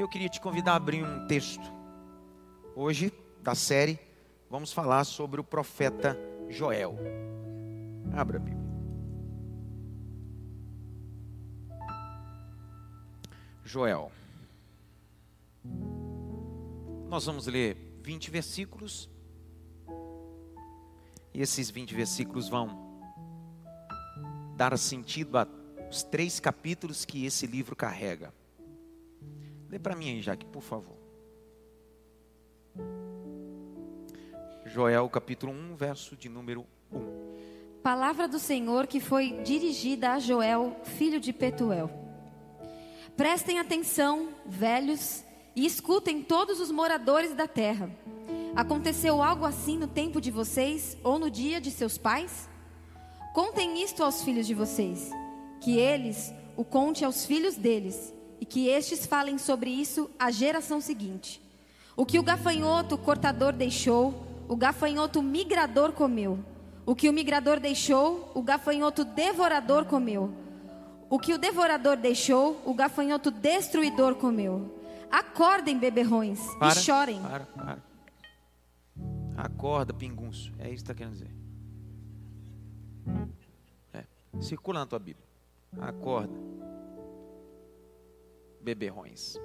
Eu queria te convidar a abrir um texto. Hoje, da série, vamos falar sobre o profeta Joel. Abra a Bíblia. Joel. Nós vamos ler 20 versículos. E esses 20 versículos vão dar sentido aos três capítulos que esse livro carrega. Lê para mim aí, Jaque, por favor. Joel capítulo 1, verso de número 1. Palavra do Senhor que foi dirigida a Joel, filho de Petuel. Prestem atenção, velhos, e escutem todos os moradores da terra. Aconteceu algo assim no tempo de vocês ou no dia de seus pais? Contem isto aos filhos de vocês, que eles o conte aos filhos deles, e que estes falem sobre isso à geração seguinte. O que o gafanhoto cortador deixou, o gafanhoto migrador comeu. O que o migrador deixou, o gafanhoto devorador comeu. O que o devorador deixou, o gafanhoto destruidor comeu. Acordem, beberrões, Para, e chorem. Para, para. Acorda, pingunço. É isso que está querendo dizer. É. Circula na tua Bíblia. Acorda. Beberrões.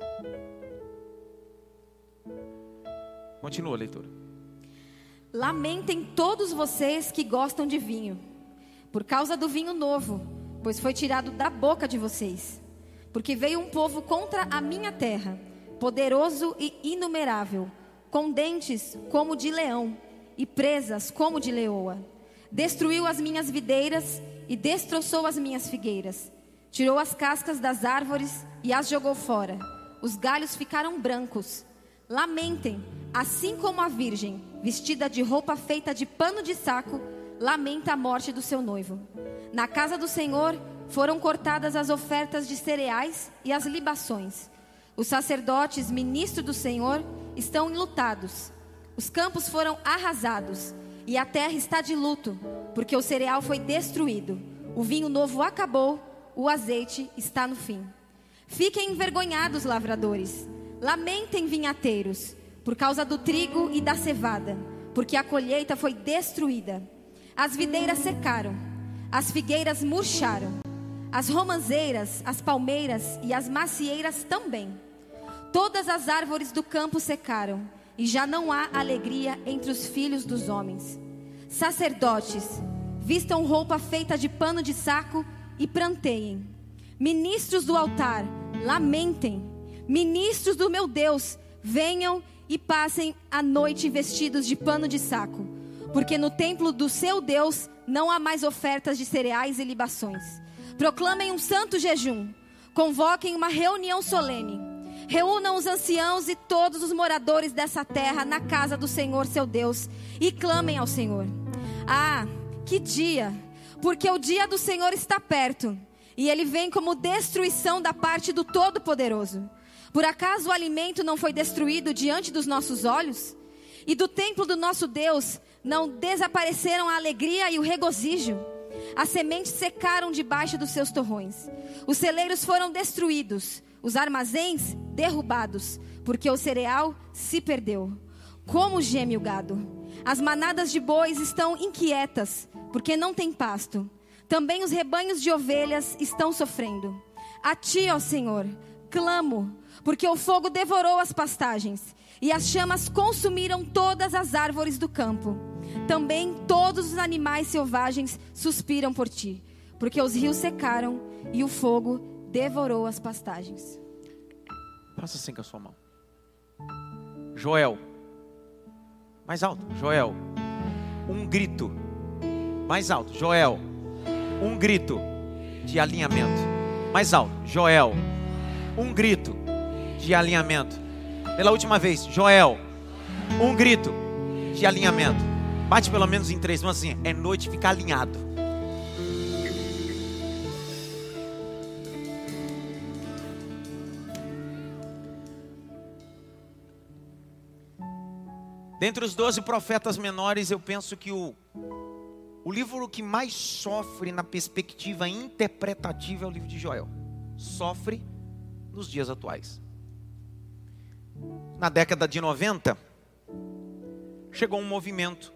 Continua a leitura. Lamentem todos vocês que gostam de vinho, por causa do vinho novo, pois foi tirado da boca de vocês. Porque veio um povo contra a minha terra, poderoso e inumerável, com dentes como de leão e presas como de leoa. Destruiu as minhas videiras e destroçou as minhas figueiras. Tirou as cascas das árvores e as jogou fora. Os galhos ficaram brancos. Lamentem, assim como a virgem, vestida de roupa feita de pano de saco, lamenta a morte do seu noivo. Na casa do Senhor foram cortadas as ofertas de cereais e as libações. Os sacerdotes, ministros do Senhor, estão enlutados. Os campos foram arrasados e a terra está de luto, porque o cereal foi destruído. O vinho novo acabou, o azeite está no fim. Fiquem envergonhados, lavradores. Lamentem, vinhateiros, por causa do trigo e da cevada, porque a colheita foi destruída. As videiras secaram, as figueiras murcharam, as romanzeiras, as palmeiras e as macieiras também. Todas as árvores do campo secaram, e já não há alegria entre os filhos dos homens. Sacerdotes, vistam roupa feita de pano de saco e pranteiem. Ministros do altar, lamentem. Ministros do meu Deus, venham e passem a noite vestidos de pano de saco, porque no templo do seu Deus não há mais ofertas de cereais e libações. Proclamem um santo jejum, convoquem uma reunião solene. Reúnam os anciãos e todos os moradores dessa terra na casa do Senhor seu Deus e clamem ao Senhor. Ah, que dia! Porque o dia do Senhor está perto e ele vem como destruição da parte do Todo-Poderoso. Por acaso o alimento não foi destruído diante dos nossos olhos? E do templo do nosso Deus não desapareceram a alegria e o regozijo? As sementes secaram debaixo dos seus torrões. Os celeiros foram destruídos, os armazéns derrubados, porque o cereal se perdeu. Como geme o gado. As manadas de bois estão inquietas, porque não tem pasto. Também os rebanhos de ovelhas estão sofrendo. A ti, ó Senhor, clamo, porque o fogo devorou as pastagens e as chamas consumiram todas as árvores do campo. Também todos os animais selvagens suspiram por ti, porque os rios secaram e o fogo devorou as pastagens. Faça assim com a sua mão. Joel. Mais alto. Joel. Um grito. Mais alto. Joel. Um grito de alinhamento. Mais alto. Joel. Um grito de alinhamento. Pela última vez. Joel. Um grito de alinhamento. Bate pelo menos em três mãos assim. É noite, fica alinhado. Dentre os doze profetas menores, eu penso que o, o livro que mais sofre na perspectiva interpretativa é o livro de Joel. Sofre nos dias atuais. na década de 90, chegou um movimento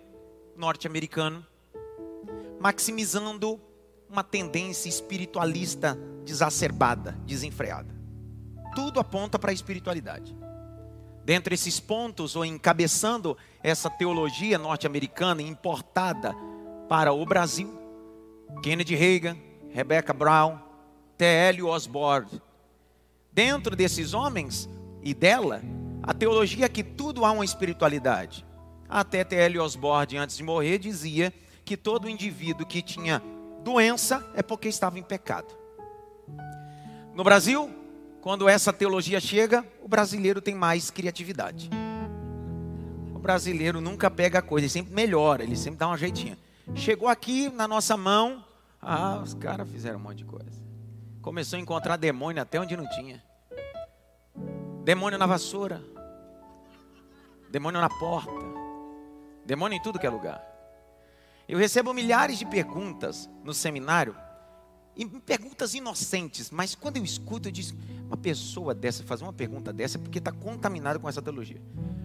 norte-americano maximizando uma tendência espiritualista desacerbada, desenfreada. Tudo aponta para a espiritualidade. Dentre esses pontos, ou encabeçando essa teologia norte-americana importada para o Brasil, Kennedy Reagan, Rebecca Brown, T.L. Osborne. Dentro desses homens e dela, a teologia é que tudo há uma espiritualidade. Até T.L. Osborne, antes de morrer, dizia que todo indivíduo que tinha doença é porque estava em pecado. No Brasil, quando essa teologia chega, o brasileiro tem mais criatividade. O brasileiro nunca pega a coisa, ele sempre melhora, ele sempre dá uma jeitinha. Chegou aqui na nossa mão, ah, os caras fizeram um monte de coisa. Começou a encontrar demônio até onde não tinha. Demônio na vassoura. Demônio na porta. Demônio em tudo que é lugar. Eu recebo milhares de perguntas no seminário, perguntas inocentes, mas quando eu escuto, eu digo: uma pessoa dessa fazer uma pergunta dessa é porque está contaminada com essa teologia.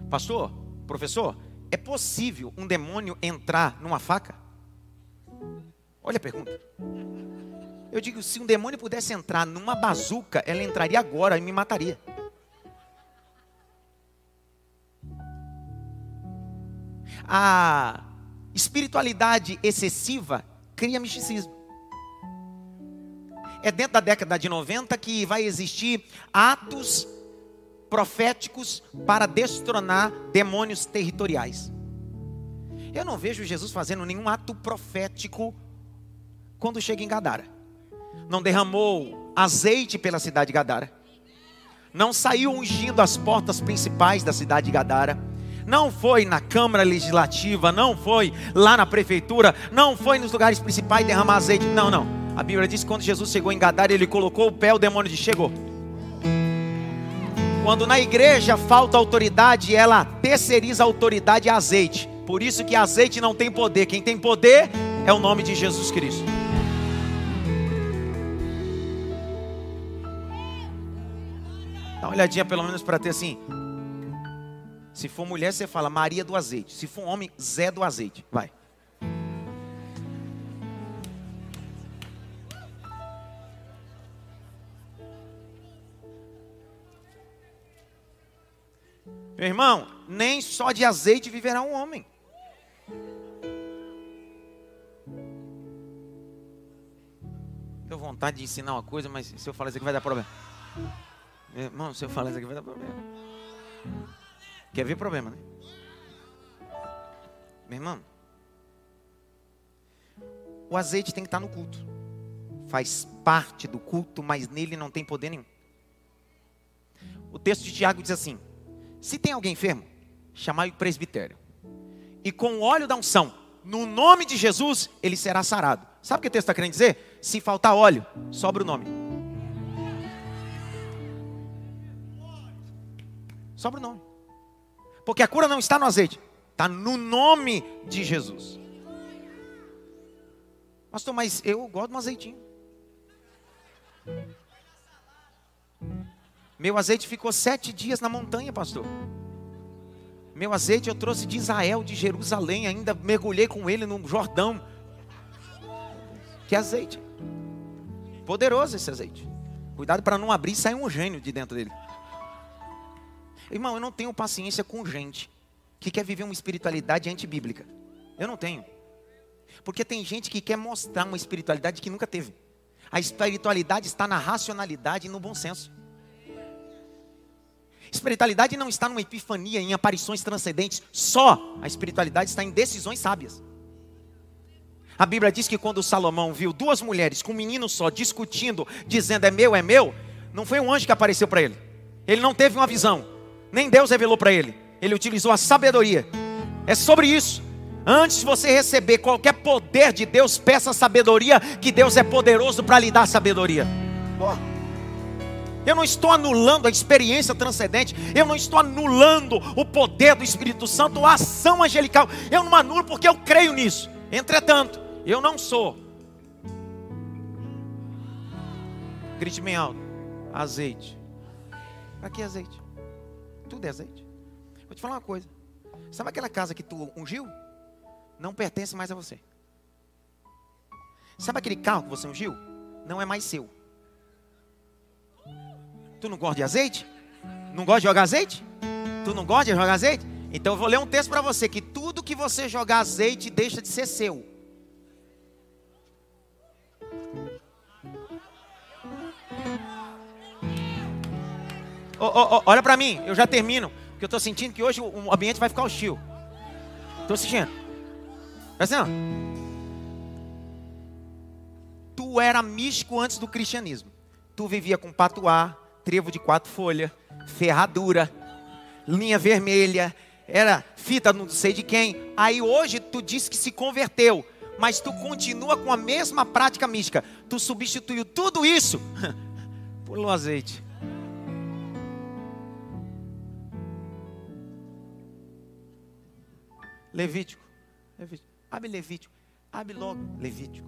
Pastor, professor, é possível um demônio entrar numa faca? Olha a pergunta. Eu digo: se um demônio pudesse entrar numa bazuca, ela entraria agora e me mataria. A espiritualidade excessiva cria misticismo. É dentro da década de 90 que vai existir atos proféticos para destronar demônios territoriais. Eu não vejo Jesus fazendo nenhum ato profético quando chega em Gadara. Não derramou azeite pela cidade de Gadara. Não saiu ungindo as portas principais da cidade de Gadara não foi na Câmara Legislativa, não foi lá na prefeitura, não foi nos lugares principais derramar azeite. Não, não. A Bíblia diz que quando Jesus chegou em Gadara, ele colocou o pé, o demônio disse: chegou. Quando na igreja falta autoridade, ela terceiriza a autoridade a azeite. Por isso que azeite não tem poder. Quem tem poder é o nome de Jesus Cristo. Dá uma olhadinha pelo menos para ter assim, se for mulher, você fala Maria do azeite. Se for homem, Zé do azeite. Vai. Meu irmão, nem só de azeite viverá um homem. Tenho vontade de ensinar uma coisa, mas se eu falar isso aqui vai dar problema. Irmão, se eu falar isso aqui vai dar problema. Quer ver problema, né? Meu irmão, o azeite tem que estar no culto. Faz parte do culto, mas nele não tem poder nenhum. O texto de Tiago diz assim: Se tem alguém enfermo, chamai o presbitério. E com o óleo da unção, no nome de Jesus, ele será sarado. Sabe o que o texto está querendo dizer? Se faltar óleo, sobra o nome. Sobra o nome. Porque a cura não está no azeite, está no nome de Jesus. Pastor, mas eu gosto de um azeitinho. Meu azeite ficou sete dias na montanha, pastor. Meu azeite eu trouxe de Israel, de Jerusalém, ainda mergulhei com ele no Jordão. Que azeite. Poderoso esse azeite. Cuidado para não abrir e sair um gênio de dentro dele. Irmão, eu não tenho paciência com gente que quer viver uma espiritualidade antibíblica. Eu não tenho. Porque tem gente que quer mostrar uma espiritualidade que nunca teve. A espiritualidade está na racionalidade e no bom senso. Espiritualidade não está numa epifania, em aparições transcendentes. Só a espiritualidade está em decisões sábias. A Bíblia diz que quando Salomão viu duas mulheres com um menino só discutindo, dizendo é meu, é meu, não foi um anjo que apareceu para ele. Ele não teve uma visão. Nem Deus revelou para ele. Ele utilizou a sabedoria. É sobre isso. Antes de você receber qualquer poder de Deus, peça sabedoria, que Deus é poderoso para lhe dar sabedoria. Eu não estou anulando a experiência transcendente, eu não estou anulando o poder do Espírito Santo, a ação angelical. Eu não anulo porque eu creio nisso. Entretanto, eu não sou. Grite bem alto. Azeite. Para que azeite? Tudo é azeite. Vou te falar uma coisa. Sabe aquela casa que tu ungiu? Não pertence mais a você. Sabe aquele carro que você ungiu? Não é mais seu. Tu não gosta de azeite? Não gosta de jogar azeite? Tu não gosta de jogar azeite? Então eu vou ler um texto para você que tudo que você jogar azeite deixa de ser seu. Oh, oh, oh, olha para mim, eu já termino, porque eu estou sentindo que hoje o ambiente vai ficar hostil. Estou sentindo. Presta atenção. Tu era místico antes do cristianismo. Tu vivia com patuá, trevo de quatro folhas, ferradura, linha vermelha, era fita não sei de quem. Aí hoje tu disse que se converteu, mas tu continua com a mesma prática mística. Tu substituiu tudo isso por um azeite. Levítico. Levítico. Abre Levítico. Abre logo Levítico.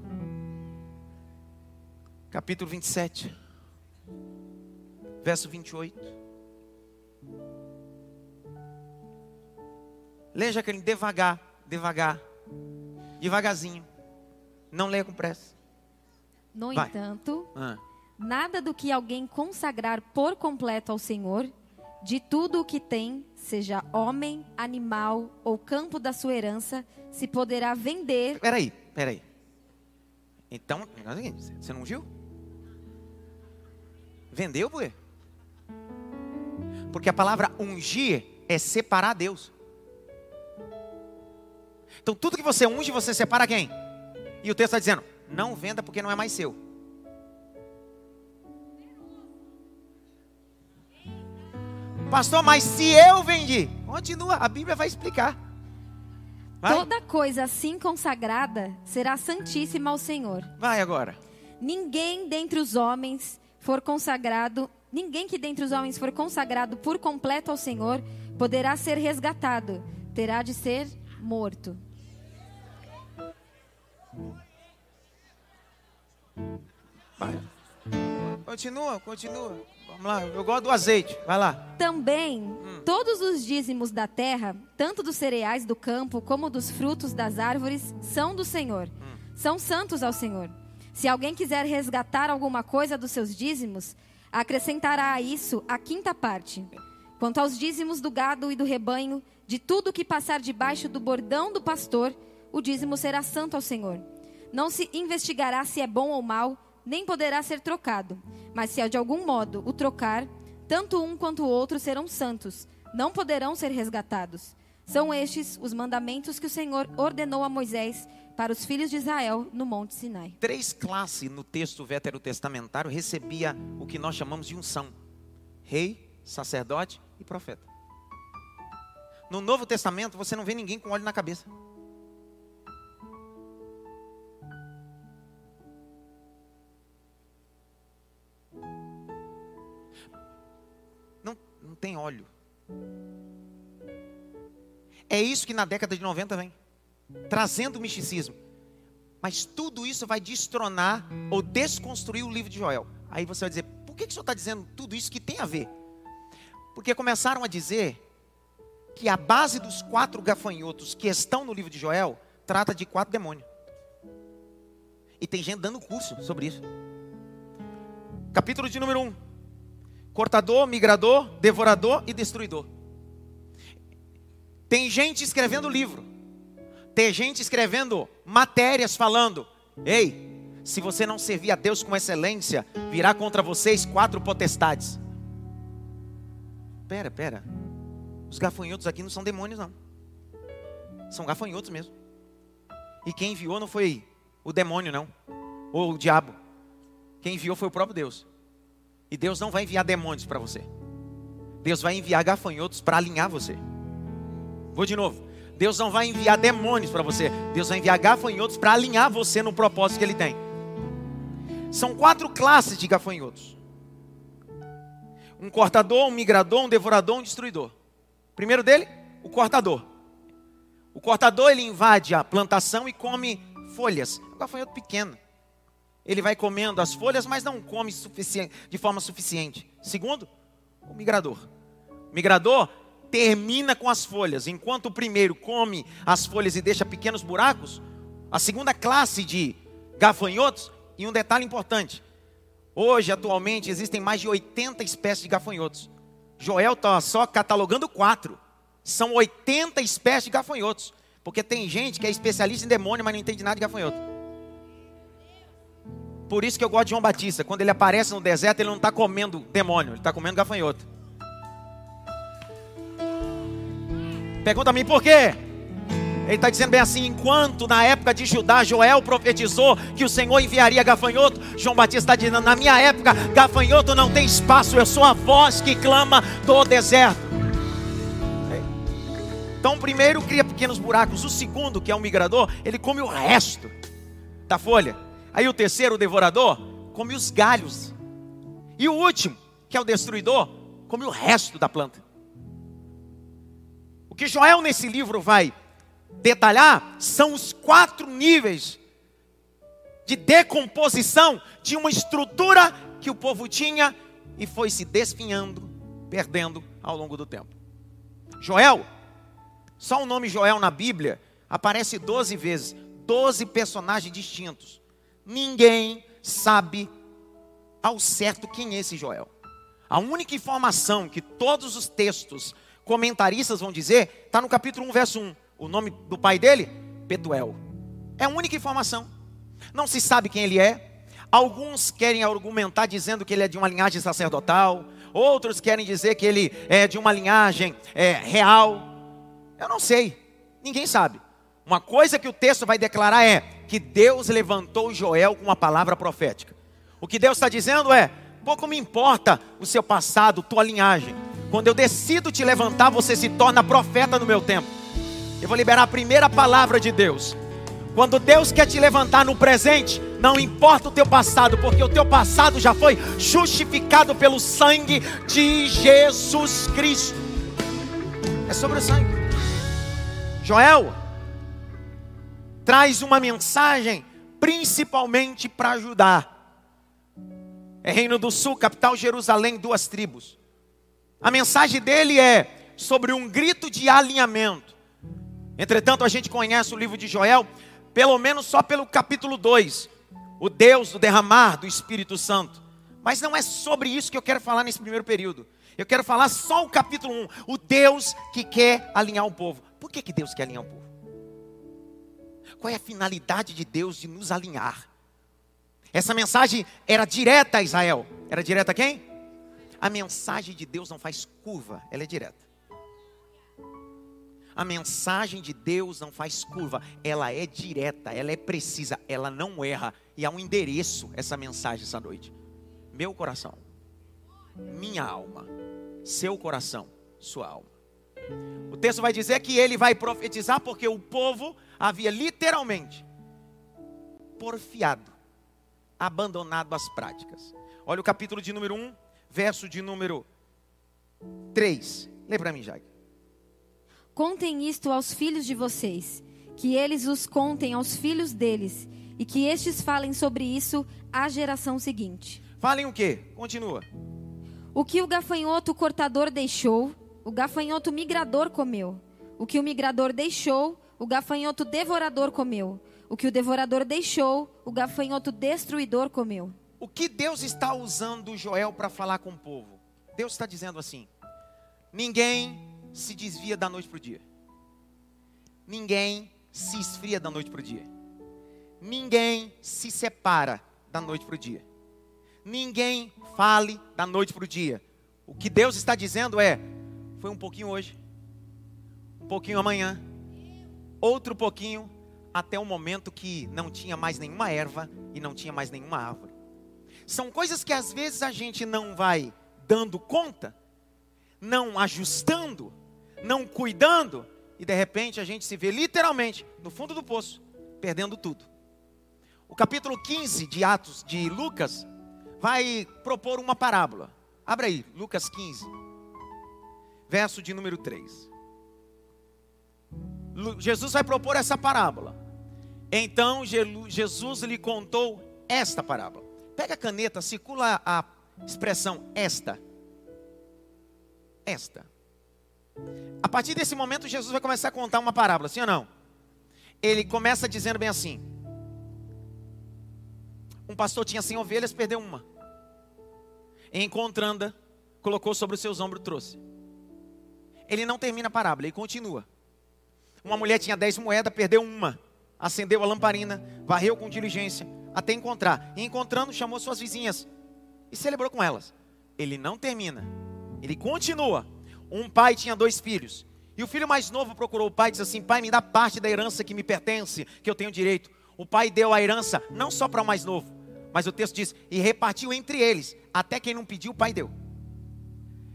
Capítulo 27. Verso 28. Leia, Jaqueline, devagar, devagar. Devagarzinho. Não leia com pressa. No Vai. entanto, Ah. nada do que alguém consagrar por completo ao Senhor, de tudo o que tem, seja homem, animal ou campo da sua herança, se poderá vender. Peraí, peraí. Então, é você não ungiu? Vendeu, por quê? Porque a palavra ungir é separar Deus. Então tudo que você unge, você separa quem? E o texto está dizendo: não venda porque não é mais seu. Pastor, mas se eu vendi, continua, a Bíblia vai explicar. Vai, Toda coisa assim consagrada será santíssima ao Senhor. vai agora. Ninguém dentre os homens for consagrado, ninguém que dentre os homens for consagrado por completo ao Senhor, poderá ser resgatado, terá de ser morto. Vai. Continua, continua. Vamos lá, eu gosto do azeite. Vai lá. Também, todos os dízimos da terra, tanto dos cereais do campo como dos frutos das árvores, são do Senhor. São santos ao Senhor. Se alguém quiser resgatar alguma coisa dos seus dízimos, acrescentará a isso a quinta parte. Quanto aos dízimos do gado e do rebanho, de tudo que passar debaixo do bordão do pastor, o dízimo será santo ao Senhor. Não se investigará se é bom ou mal, nem poderá ser trocado. Mas se de algum modo o trocar, tanto um quanto o outro serão santos, não poderão ser resgatados. São estes os mandamentos que o Senhor ordenou a Moisés para os filhos de Israel no Monte Sinai. Três classes no texto veterotestamentário recebia o que nós chamamos de unção: rei, sacerdote e profeta. No Novo Testamento você não vê ninguém com óleo na cabeça. Tem óleo. É isso que na década de 90 vem trazendo o misticismo. Mas tudo isso vai destronar ou desconstruir o livro de Joel. Aí você vai dizer, por que, que o senhor está dizendo tudo isso que tem a ver? Porque começaram a dizer que a base dos quatro gafanhotos que estão no livro de Joel trata de quatro demônios. E tem gente dando curso sobre isso. Capítulo de número 1. Um. Cortador, migrador, devorador e destruidor. Tem gente escrevendo livro. Tem gente escrevendo matérias falando: Ei, se você não servir a Deus com excelência, virá contra vocês quatro potestades. Pera, pera. Os gafanhotos aqui não são demônios, não. São gafanhotos mesmo. E quem enviou não foi o demônio, não. Ou o diabo. Quem enviou foi o próprio Deus. E Deus não vai enviar demônios para você. Deus vai enviar gafanhotos para alinhar você. Vou de novo. Deus não vai enviar demônios para você. Deus vai enviar gafanhotos para alinhar você no propósito que Ele tem. São quatro classes de gafanhotos: um cortador, um migrador, um devorador, um destruidor. Primeiro dele, o cortador. O cortador ele invade a plantação e come folhas. É um gafanhoto pequeno. Ele vai comendo as folhas, mas não come de forma suficiente. Segundo, o migrador. O migrador termina com as folhas. Enquanto o primeiro come as folhas e deixa pequenos buracos, a segunda classe de gafanhotos, e um detalhe importante: hoje, atualmente, existem mais de 80 espécies de gafanhotos. Joel está só catalogando quatro. São 80 espécies de gafanhotos. Porque tem gente que é especialista em demônio, mas não entende nada de gafanhoto. Por isso que eu gosto de João Batista. Quando ele aparece no deserto, ele não está comendo demônio, ele está comendo gafanhoto. Pergunta a mim por quê? Ele está dizendo bem assim: enquanto na época de Judá, Joel profetizou que o Senhor enviaria gafanhoto, João Batista está dizendo: na minha época, gafanhoto não tem espaço, eu sou a voz que clama do deserto. Então, o primeiro cria pequenos buracos, o segundo, que é um migrador, ele come o resto da folha. Aí o terceiro, o devorador, come os galhos. E o último, que é o destruidor, come o resto da planta. O que Joel nesse livro vai detalhar são os quatro níveis de decomposição de uma estrutura que o povo tinha e foi se desfinhando, perdendo ao longo do tempo. Joel, só o nome Joel na Bíblia aparece 12 vezes, 12 personagens distintos. Ninguém sabe ao certo quem é esse Joel. A única informação que todos os textos comentaristas vão dizer está no capítulo 1, verso 1. O nome do pai dele? Betuel. É a única informação. Não se sabe quem ele é. Alguns querem argumentar dizendo que ele é de uma linhagem sacerdotal. Outros querem dizer que ele é de uma linhagem é, real. Eu não sei. Ninguém sabe. Uma coisa que o texto vai declarar é que Deus levantou Joel com uma palavra profética. O que Deus está dizendo é: pouco me importa o seu passado, tua linhagem. Quando eu decido te levantar, você se torna profeta no meu tempo. Eu vou liberar a primeira palavra de Deus. Quando Deus quer te levantar no presente, não importa o teu passado, porque o teu passado já foi justificado pelo sangue de Jesus Cristo. É sobre o sangue. Joel traz uma mensagem principalmente para ajudar. É Reino do Sul, capital Jerusalém, duas tribos. A mensagem dele é sobre um grito de alinhamento. Entretanto, a gente conhece o livro de Joel, pelo menos só pelo capítulo 2, o Deus do derramar do Espírito Santo. Mas não é sobre isso que eu quero falar nesse primeiro período. Eu quero falar só o capítulo 1, o Deus que quer alinhar o povo. Por que, que Deus quer alinhar o povo? Qual é a finalidade de Deus de nos alinhar? Essa mensagem era direta a Israel. Era direta a quem? A mensagem de Deus não faz curva, ela é direta. A mensagem de Deus não faz curva, ela é direta, ela é precisa, ela não erra. E há um endereço essa mensagem essa noite. Meu coração, minha alma, seu coração, sua alma. O texto vai dizer que ele vai profetizar porque o povo havia literalmente porfiado, abandonado as práticas. Olha o capítulo de número 1, verso de número 3. Lê para mim, Jair. Contem isto aos filhos de vocês, que eles os contem aos filhos deles, e que estes falem sobre isso à geração seguinte. Falem o quê? Continua. O que o gafanhoto cortador deixou, o gafanhoto migrador comeu. O que o migrador deixou, o gafanhoto devorador comeu. O que o devorador deixou, o gafanhoto destruidor comeu. O que Deus está usando Joel para falar com o povo? Deus está dizendo assim: ninguém se desvia da noite para o dia, ninguém se esfria da noite para o dia, ninguém se separa da noite para o dia, ninguém fale da noite para o dia. O que Deus está dizendo é: foi um pouquinho hoje, um pouquinho amanhã, outro pouquinho, até o momento que não tinha mais nenhuma erva e não tinha mais nenhuma árvore. São coisas que às vezes a gente não vai dando conta, não ajustando, não cuidando, e de repente a gente se vê literalmente no fundo do poço, perdendo tudo. O capítulo 15 de Atos de Lucas vai propor uma parábola. Abra aí, Lucas 15 verso de número 3. Jesus vai propor essa parábola. Então Jesus lhe contou esta parábola. Pega a caneta, circula a expressão esta. Esta. A partir desse momento, Jesus vai começar a contar uma parábola, sim ou não? Ele começa dizendo bem assim: Um pastor tinha 100 ovelhas, perdeu uma. Encontrando, colocou sobre os seus ombros, trouxe. Ele não termina a parábola, ele continua. Uma mulher tinha 10 moedas, perdeu uma. Acendeu a lamparina, varreu com diligência, até encontrar. E encontrando, chamou suas vizinhas e celebrou com elas. Ele não termina, ele continua. Um pai tinha dois filhos. E o filho mais novo procurou o pai e disse assim: Pai, me dá parte da herança que me pertence, que eu tenho direito. O pai deu a herança não só para o mais novo, mas o texto diz: e repartiu entre eles. Até quem não pediu, o pai deu.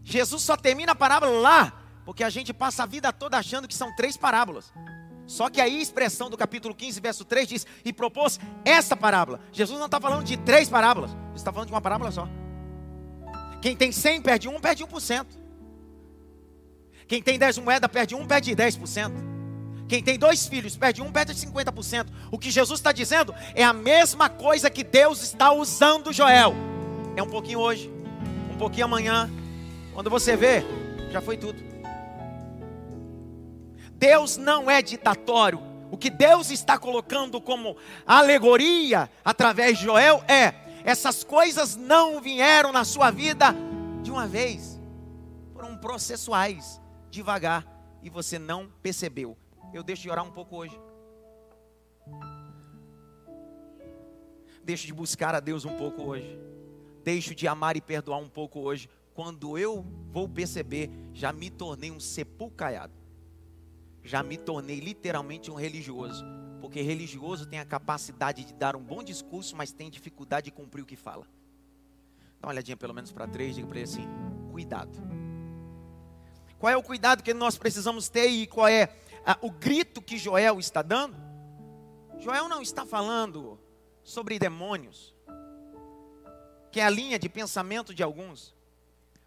Jesus só termina a parábola lá, porque a gente passa a vida toda achando que são três parábolas. Só que aí a expressão do capítulo 15, verso 3 diz: E propôs essa parábola. Jesus não está falando de três parábolas, ele está falando de uma parábola só. Quem tem 100 perde um, perde 1%. Quem tem 10 moedas perde um, perde 10%. Quem tem dois filhos perde um, perde 50%. O que Jesus está dizendo é a mesma coisa que Deus está usando, Joel. É um pouquinho hoje, um pouquinho amanhã. Quando você vê, já foi tudo. Deus não é ditatório. O que Deus está colocando como alegoria através de Joel é: essas coisas não vieram na sua vida de uma vez, foram processuais devagar e você não percebeu. Eu deixo de orar um pouco hoje. Deixo de buscar a Deus um pouco hoje. Deixo de amar e perdoar um pouco hoje. Quando eu vou perceber, já me tornei um sepulcaiado. Já me tornei literalmente um religioso. Porque religioso tem a capacidade de dar um bom discurso, mas tem dificuldade de cumprir o que fala. Dá uma olhadinha pelo menos para três, diga para ele assim: cuidado qual é o cuidado que nós precisamos ter e qual é ah, o grito que Joel está dando? Joel não está falando sobre demônios, que é a linha de pensamento de alguns.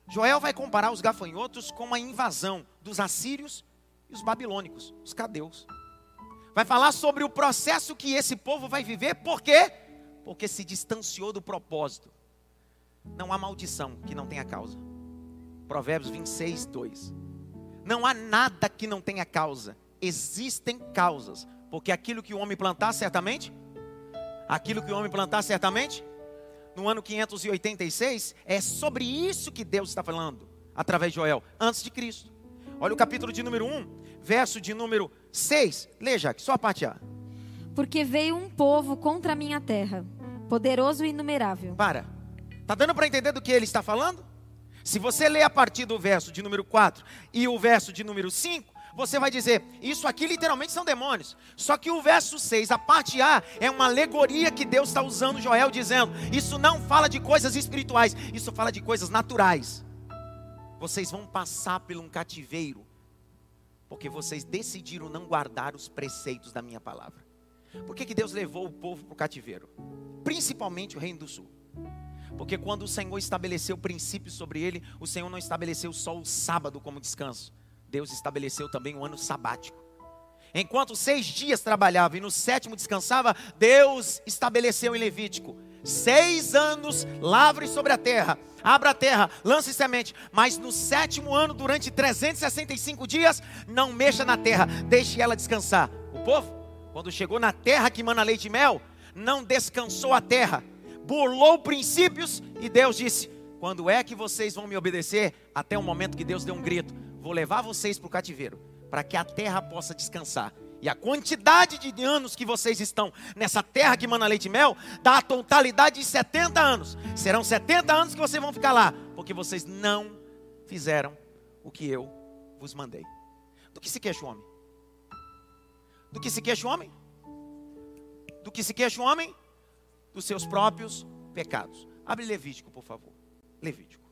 Joel vai comparar os gafanhotos com a invasão dos assírios e os babilônicos, os cadeus. Vai falar sobre o processo que esse povo vai viver, por quê? Porque se distanciou do propósito. Não há maldição que não tenha causa. Provérbios 26, 2. Não há nada que não tenha causa. Existem causas. Porque aquilo que o homem plantar, certamente. Aquilo que o homem plantar, certamente. No ano 586, é sobre isso que Deus está falando. Através de Joel, antes de Cristo. Olha o capítulo de número 1, verso de número 6. Leia, só a parte A. Porque veio um povo contra a minha terra, poderoso e inumerável. Para. Está dando para entender do que ele está falando? Se você ler a partir do verso de número 4 e o verso de número 5, você vai dizer, isso aqui literalmente são demônios. Só que o verso 6, a parte A, é uma alegoria que Deus está usando Joel, dizendo: Isso não fala de coisas espirituais, isso fala de coisas naturais. Vocês vão passar por um cativeiro, porque vocês decidiram não guardar os preceitos da minha palavra. Por que, que Deus levou o povo para o cativeiro? Principalmente o Reino do Sul. Porque quando o Senhor estabeleceu princípios sobre ele, o Senhor não estabeleceu só o sábado como descanso. Deus estabeleceu também o ano sabático. Enquanto seis dias trabalhava e no sétimo descansava, Deus estabeleceu em Levítico seis anos lavre sobre a terra, abra a terra, lance semente, mas no sétimo ano, durante 365 dias, não mexa na terra, deixe ela descansar. O povo, quando chegou na terra que mana leite e mel, não descansou a terra, burlou princípios e Deus disse: Quando é que vocês vão me obedecer? Até o momento que Deus deu um grito: Vou levar vocês para o cativeiro, para que a terra possa descansar. E a quantidade de anos que vocês estão nessa terra que mana leite e mel, dá a totalidade de 70 anos. Serão 70 anos que vocês vão ficar lá, porque vocês não fizeram o que eu vos mandei. Do que se queixa o homem? Do que se queixa o homem? Do que se queixa o homem? dos seus próprios pecados. Abre Levítico, por favor. Levítico.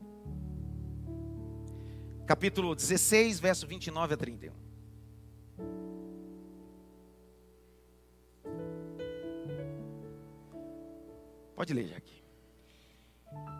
Capítulo 16, verso 29 a 31. Pode ler, Jaque.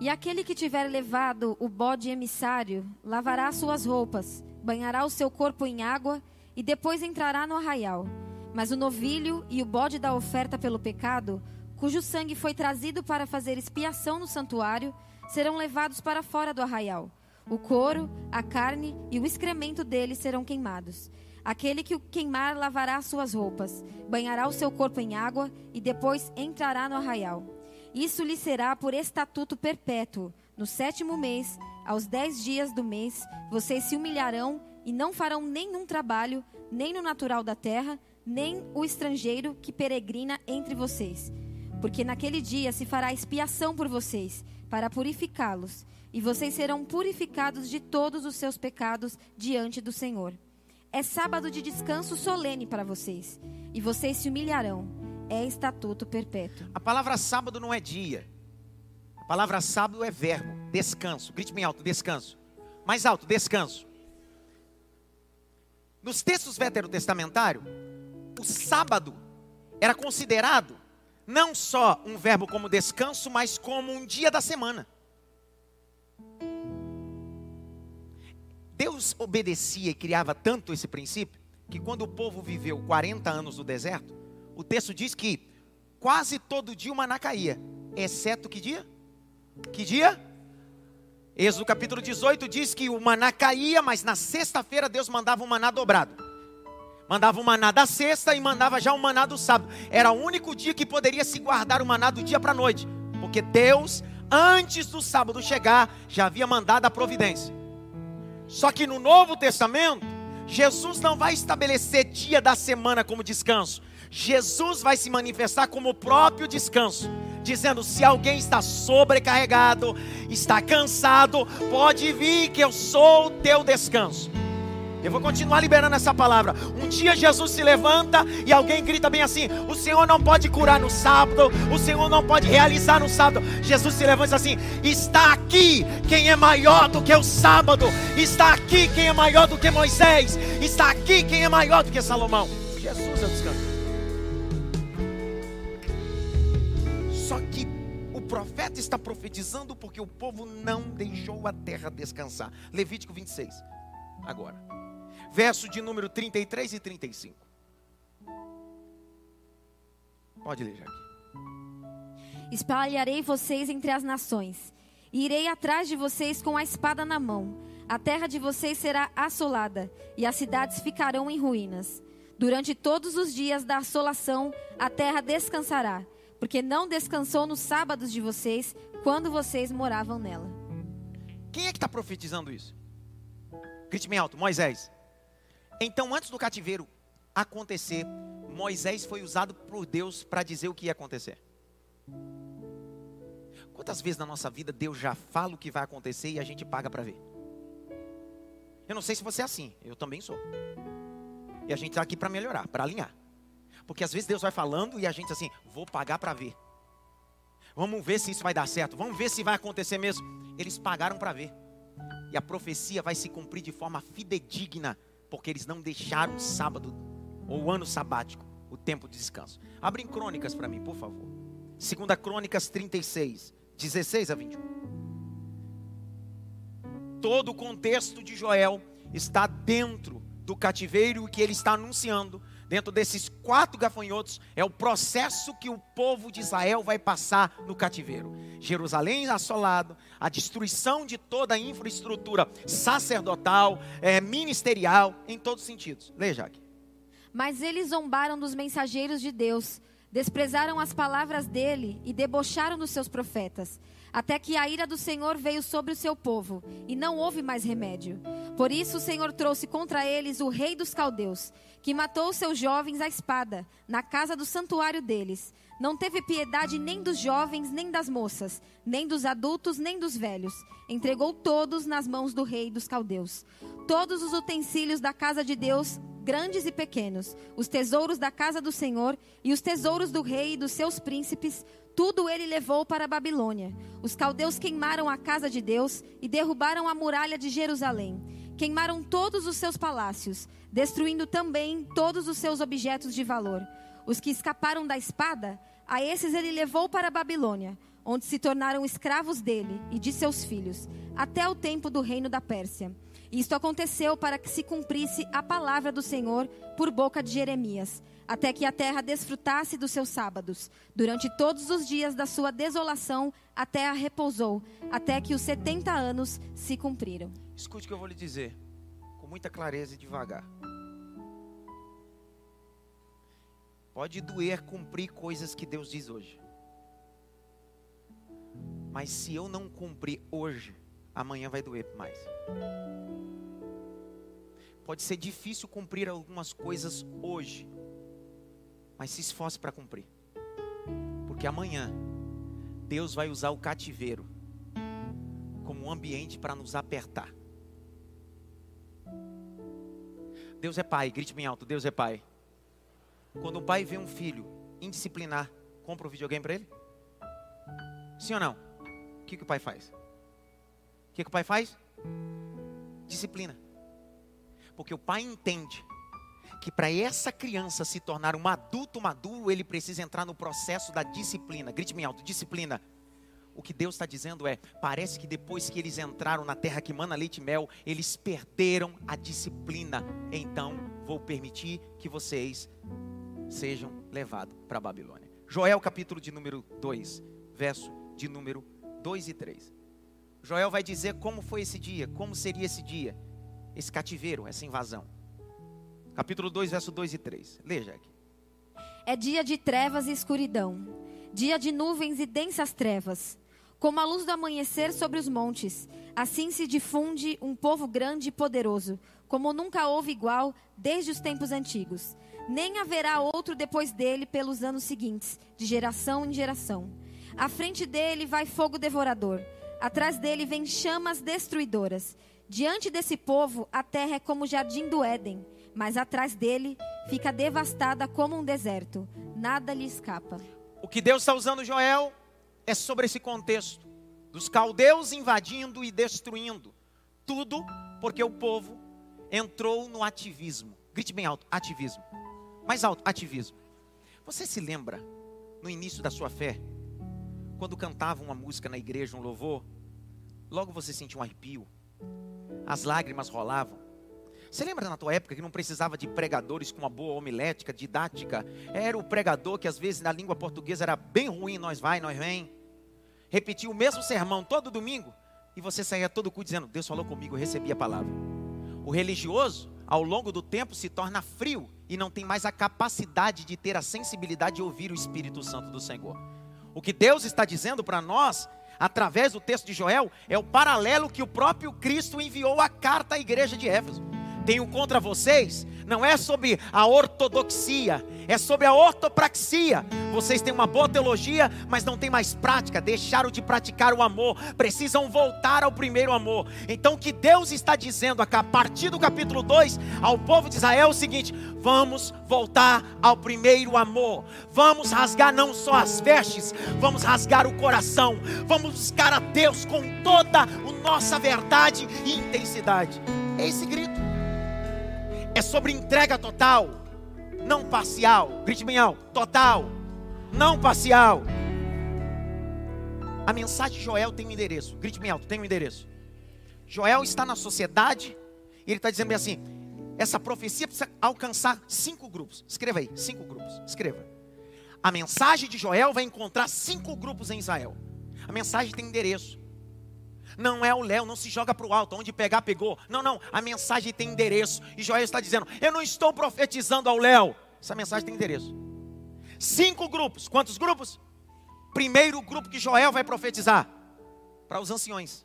E aquele que tiver levado o bode emissário lavará suas roupas, banhará o seu corpo em água e depois entrará no arraial. Mas o novilho e o bode da oferta pelo pecado cujo sangue foi trazido para fazer expiação no santuário, serão levados para fora do arraial. O couro, a carne e o excremento dele serão queimados. Aquele que o queimar lavará suas roupas, banhará o seu corpo em água e depois entrará no arraial. Isso lhe será por estatuto perpétuo. No sétimo mês, aos dez dias do mês, vocês se humilharão e não farão nenhum trabalho, nem no natural da terra, nem o estrangeiro que peregrina entre vocês. Porque naquele dia se fará expiação por vocês, para purificá-los, e vocês serão purificados de todos os seus pecados diante do Senhor. É sábado de descanso solene para vocês, e vocês se humilharão. É estatuto perpétuo. A palavra sábado não é dia. A palavra sábado é verbo, descanso. Grite bem alto, descanso. Mais alto, descanso. Nos textos veterotestamentários, o sábado era considerado não só um verbo como descanso, mas como um dia da semana. Deus obedecia e criava tanto esse princípio que quando o povo viveu 40 anos no deserto, o texto diz que quase todo dia o maná caía, exceto que dia? Que dia? Êxodo capítulo 18 diz que o maná caía, mas na sexta-feira Deus mandava o maná dobrado. Mandava o maná da sexta e mandava já o maná do sábado. Era o único dia que poderia se guardar o maná do dia para a noite. Porque Deus, antes do sábado chegar, já havia mandado a providência. Só que no Novo Testamento, Jesus não vai estabelecer dia da semana como descanso. Jesus vai se manifestar como o próprio descanso, dizendo: se alguém está sobrecarregado, está cansado, pode vir que eu sou o teu descanso. Eu vou continuar liberando essa palavra. Um dia Jesus se levanta e alguém grita bem assim: O Senhor não pode curar no sábado, o Senhor não pode realizar no sábado. Jesus se levanta assim: Está aqui quem é maior do que o sábado, está aqui quem é maior do que Moisés, está aqui quem é maior do que Salomão. Jesus é o descanso. Só que o profeta está profetizando porque o povo não deixou a terra descansar. Levítico 26. Agora verso de número 33 e 35. Pode ler, Jaque. Espalharei vocês entre as nações, e irei atrás de vocês com a espada na mão. A terra de vocês será assolada, e as cidades ficarão em ruínas. Durante todos os dias da assolação, a terra descansará, porque não descansou nos sábados de vocês, quando vocês moravam nela. Quem é que está profetizando isso? Grite bem alto, Moisés. Então, antes do cativeiro acontecer, Moisés foi usado por Deus para dizer o que ia acontecer. Quantas vezes na nossa vida Deus já fala o que vai acontecer e a gente paga para ver? Eu não sei se você é assim, eu também sou. E a gente está aqui para melhorar, para alinhar. Porque às vezes Deus vai falando e a gente assim, vou pagar para ver. Vamos ver se isso vai dar certo, vamos ver se vai acontecer mesmo. Eles pagaram para ver. E a profecia vai se cumprir de forma fidedigna porque eles não deixaram o sábado ou o ano sabático, o tempo de descanso. Abrem crônicas para mim, por favor. Segunda Crônicas 36, 16 a 21. Todo o contexto de Joel está dentro do cativeiro que ele está anunciando dentro desses quatro gafanhotos, é o processo que o povo de Israel vai passar no cativeiro. Jerusalém assolado, a destruição de toda a infraestrutura sacerdotal, é, ministerial, em todos os sentidos. Leia, aqui. Mas eles zombaram dos mensageiros de Deus, desprezaram as palavras dele e debocharam dos seus profetas até que a ira do Senhor veio sobre o seu povo, e não houve mais remédio. Por isso o Senhor trouxe contra eles o rei dos caldeus, que matou seus jovens à espada, na casa do santuário deles. Não teve piedade nem dos jovens, nem das moças, nem dos adultos, nem dos velhos. Entregou todos nas mãos do rei dos caldeus. Todos os utensílios da casa de Deus, grandes e pequenos, os tesouros da casa do Senhor e os tesouros do rei e dos seus príncipes, tudo ele levou para a Babilônia. Os caldeus queimaram a casa de Deus e derrubaram a muralha de Jerusalém. Queimaram todos os seus palácios, destruindo também todos os seus objetos de valor. Os que escaparam da espada, a esses ele levou para a Babilônia, onde se tornaram escravos dele e de seus filhos, até o tempo do reino da Pérsia. Isto aconteceu para que se cumprisse a palavra do Senhor por boca de Jeremias, até que a terra desfrutasse dos seus sábados. Durante todos os dias da sua desolação, a terra repousou, até que os setenta anos se cumpriram. Escute o que eu vou lhe dizer, com muita clareza e devagar. Pode doer cumprir coisas que Deus diz hoje. Mas se eu não cumprir hoje, amanhã vai doer mais. Pode ser difícil cumprir algumas coisas hoje, mas se esforce para cumprir. Porque amanhã Deus vai usar o cativeiro como um ambiente para nos apertar. Deus é pai, grite bem alto, Deus é pai. Quando um pai vê um filho indisciplinar, compra um videogame para ele? Sim ou não? O que, que o pai faz? O que, que o pai faz? Disciplina. Porque o pai entende que para essa criança se tornar um adulto maduro, ele precisa entrar no processo da disciplina. Grite bem alto, disciplina. O que Deus está dizendo é: parece que depois que eles entraram na terra que mana leite e mel, eles perderam a disciplina. Então, vou permitir que vocês sejam levados para a Babilônia. Joel, capítulo de número 2, verso de número 2 e 3. Joel vai dizer como foi esse dia, como seria esse dia, esse cativeiro, essa invasão. Capítulo 2, verso 2 e 3. Leia, Jack. É dia de trevas e escuridão, dia de nuvens e densas trevas. Como a luz do amanhecer sobre os montes, assim se difunde um povo grande e poderoso, como nunca houve igual desde os tempos antigos. Nem haverá outro depois dele pelos anos seguintes, de geração em geração. À frente dele vai fogo devorador, atrás dele vem chamas destruidoras. Diante desse povo, a terra é como o jardim do Éden, mas atrás dele fica devastada como um deserto. Nada lhe escapa. O que Deus está usando Joel é sobre esse contexto dos caldeus invadindo e destruindo tudo porque o povo entrou no ativismo. Grite bem alto, ativismo. Mais alto, ativismo. Você se lembra no início da sua fé, quando cantava uma música na igreja, um louvor, logo você sentia um arrepio, as lágrimas rolavam. Você lembra na tua época que não precisava de pregadores com uma boa homilética, didática? Era o pregador que às vezes na língua portuguesa era bem ruim, nós vai, nós vem. Repetia o mesmo sermão todo domingo e você saía todo cu dizendo: Deus falou comigo, eu recebi a palavra. O religioso, ao longo do tempo, se torna frio e não tem mais a capacidade de ter a sensibilidade de ouvir o Espírito Santo do Senhor. O que Deus está dizendo para nós através do texto de Joel, é o paralelo que o próprio Cristo enviou a carta à igreja de Éfeso. Tenho contra vocês, não é sobre a ortodoxia, é sobre a ortopraxia. Vocês têm uma boa teologia, mas não têm mais prática, deixaram de praticar o amor, precisam voltar ao primeiro amor. Então, o que Deus está dizendo a partir do capítulo 2 ao povo de Israel é o seguinte: vamos voltar ao primeiro amor, vamos rasgar não só as vestes, vamos rasgar o coração, vamos buscar a Deus com toda a nossa verdade e intensidade. É esse grito é sobre entrega total, não parcial. Grite bem alto, total, não parcial. A mensagem de Joel tem um endereço. Grite bem alto, tem um endereço. Joel está na sociedade e ele está dizendo bem assim: essa profecia precisa alcançar cinco grupos. Escreva aí, cinco grupos. Escreva. A mensagem de Joel vai encontrar cinco grupos em Israel. A mensagem tem endereço. Não é o Léo, não se joga para o alto, onde pegar, pegou. Não, não, a mensagem tem endereço. E Joel está dizendo: Eu não estou profetizando ao Léo. Essa mensagem tem endereço. Cinco grupos. Quantos grupos? Primeiro grupo que Joel vai profetizar para os anciões.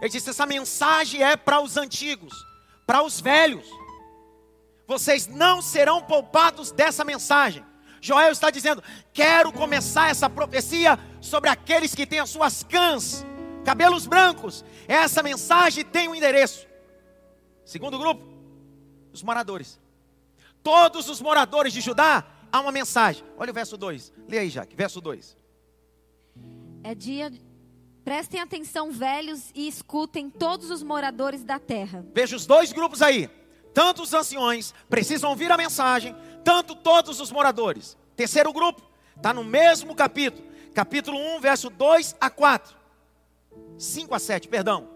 Ele disse: Essa mensagem é para os antigos, para os velhos. Vocês não serão poupados dessa mensagem. Joel está dizendo: Quero começar essa profecia sobre aqueles que têm as suas cãs cabelos brancos. Essa mensagem tem um endereço. Segundo grupo, os moradores. Todos os moradores de Judá há uma mensagem. Olha o verso 2. Leia aí, Jaque, verso 2. É dia. Prestem atenção, velhos, e escutem todos os moradores da terra. Veja os dois grupos aí. Tanto os anciões precisam ouvir a mensagem, tanto todos os moradores. Terceiro grupo, está no mesmo capítulo, capítulo 1, verso 2 a 4. 5 a 7, perdão.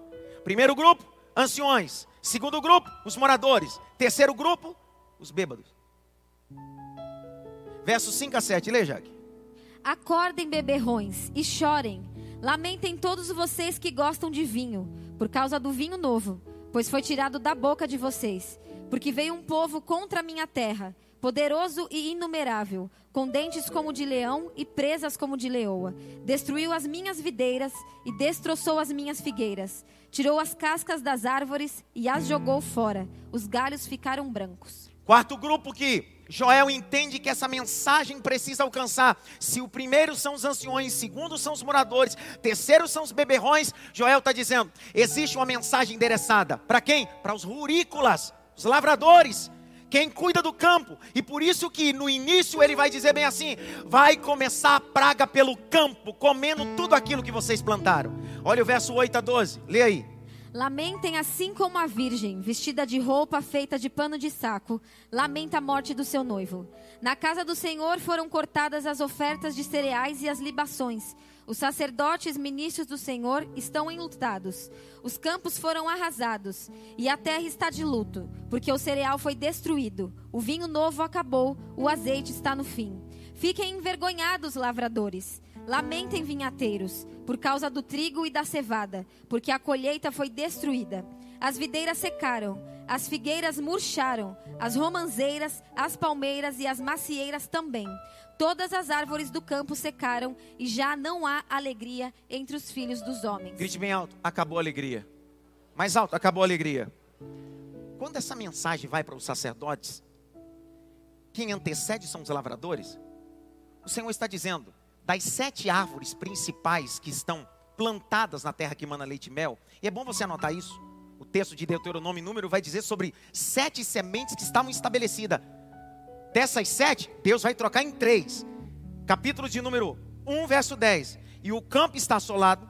Primeiro grupo, anciões. Segundo grupo, os moradores. Terceiro grupo, os bêbados. Versos 5 a 7, lê, Jaque. Acordem, beberrões, e chorem. Lamentem todos vocês que gostam de vinho, por causa do vinho novo, pois foi tirado da boca de vocês. Porque veio um povo contra a minha terra, poderoso e inumerável, com dentes como de leão e presas como de leoa. Destruiu as minhas videiras e destroçou as minhas figueiras. Tirou as cascas das árvores e as jogou fora. Os galhos ficaram brancos. Quarto grupo que Joel entende que essa mensagem precisa alcançar. Se o primeiro são os anciões, segundo são os moradores, terceiro são os beberrões, Joel está dizendo: existe uma mensagem endereçada. Para quem? Para os rurícolas, os lavradores, quem cuida do campo. E por isso que no início ele vai dizer bem assim: vai começar a praga pelo campo, comendo tudo aquilo que vocês plantaram. Olha o verso 8 a 12, lê aí. Lamentem assim como a virgem, vestida de roupa feita de pano de saco, lamenta a morte do seu noivo. Na casa do Senhor foram cortadas as ofertas de cereais e as libações. Os sacerdotes ministros do Senhor estão enlutados. Os campos foram arrasados e a terra está de luto, porque o cereal foi destruído. O vinho novo acabou, o azeite está no fim. Fiquem envergonhados, lavradores. Lamentem, vinhateiros, por causa do trigo e da cevada, porque a colheita foi destruída. As videiras secaram, as figueiras murcharam, as romanzeiras, as palmeiras e as macieiras também. Todas as árvores do campo secaram e já não há alegria entre os filhos dos homens. Grite bem alto: acabou a alegria. Mais alto: acabou a alegria. Quando essa mensagem vai para os sacerdotes, quem antecede são os lavradores. O Senhor está dizendo: das sete árvores principais que estão plantadas na terra que mana leite e mel, e é bom você anotar isso. O texto de Deuteronômio número vai dizer sobre sete sementes que estavam estabelecidas. Dessas sete, Deus vai trocar em três. Capítulo de número 1, verso 10. E o campo está assolado,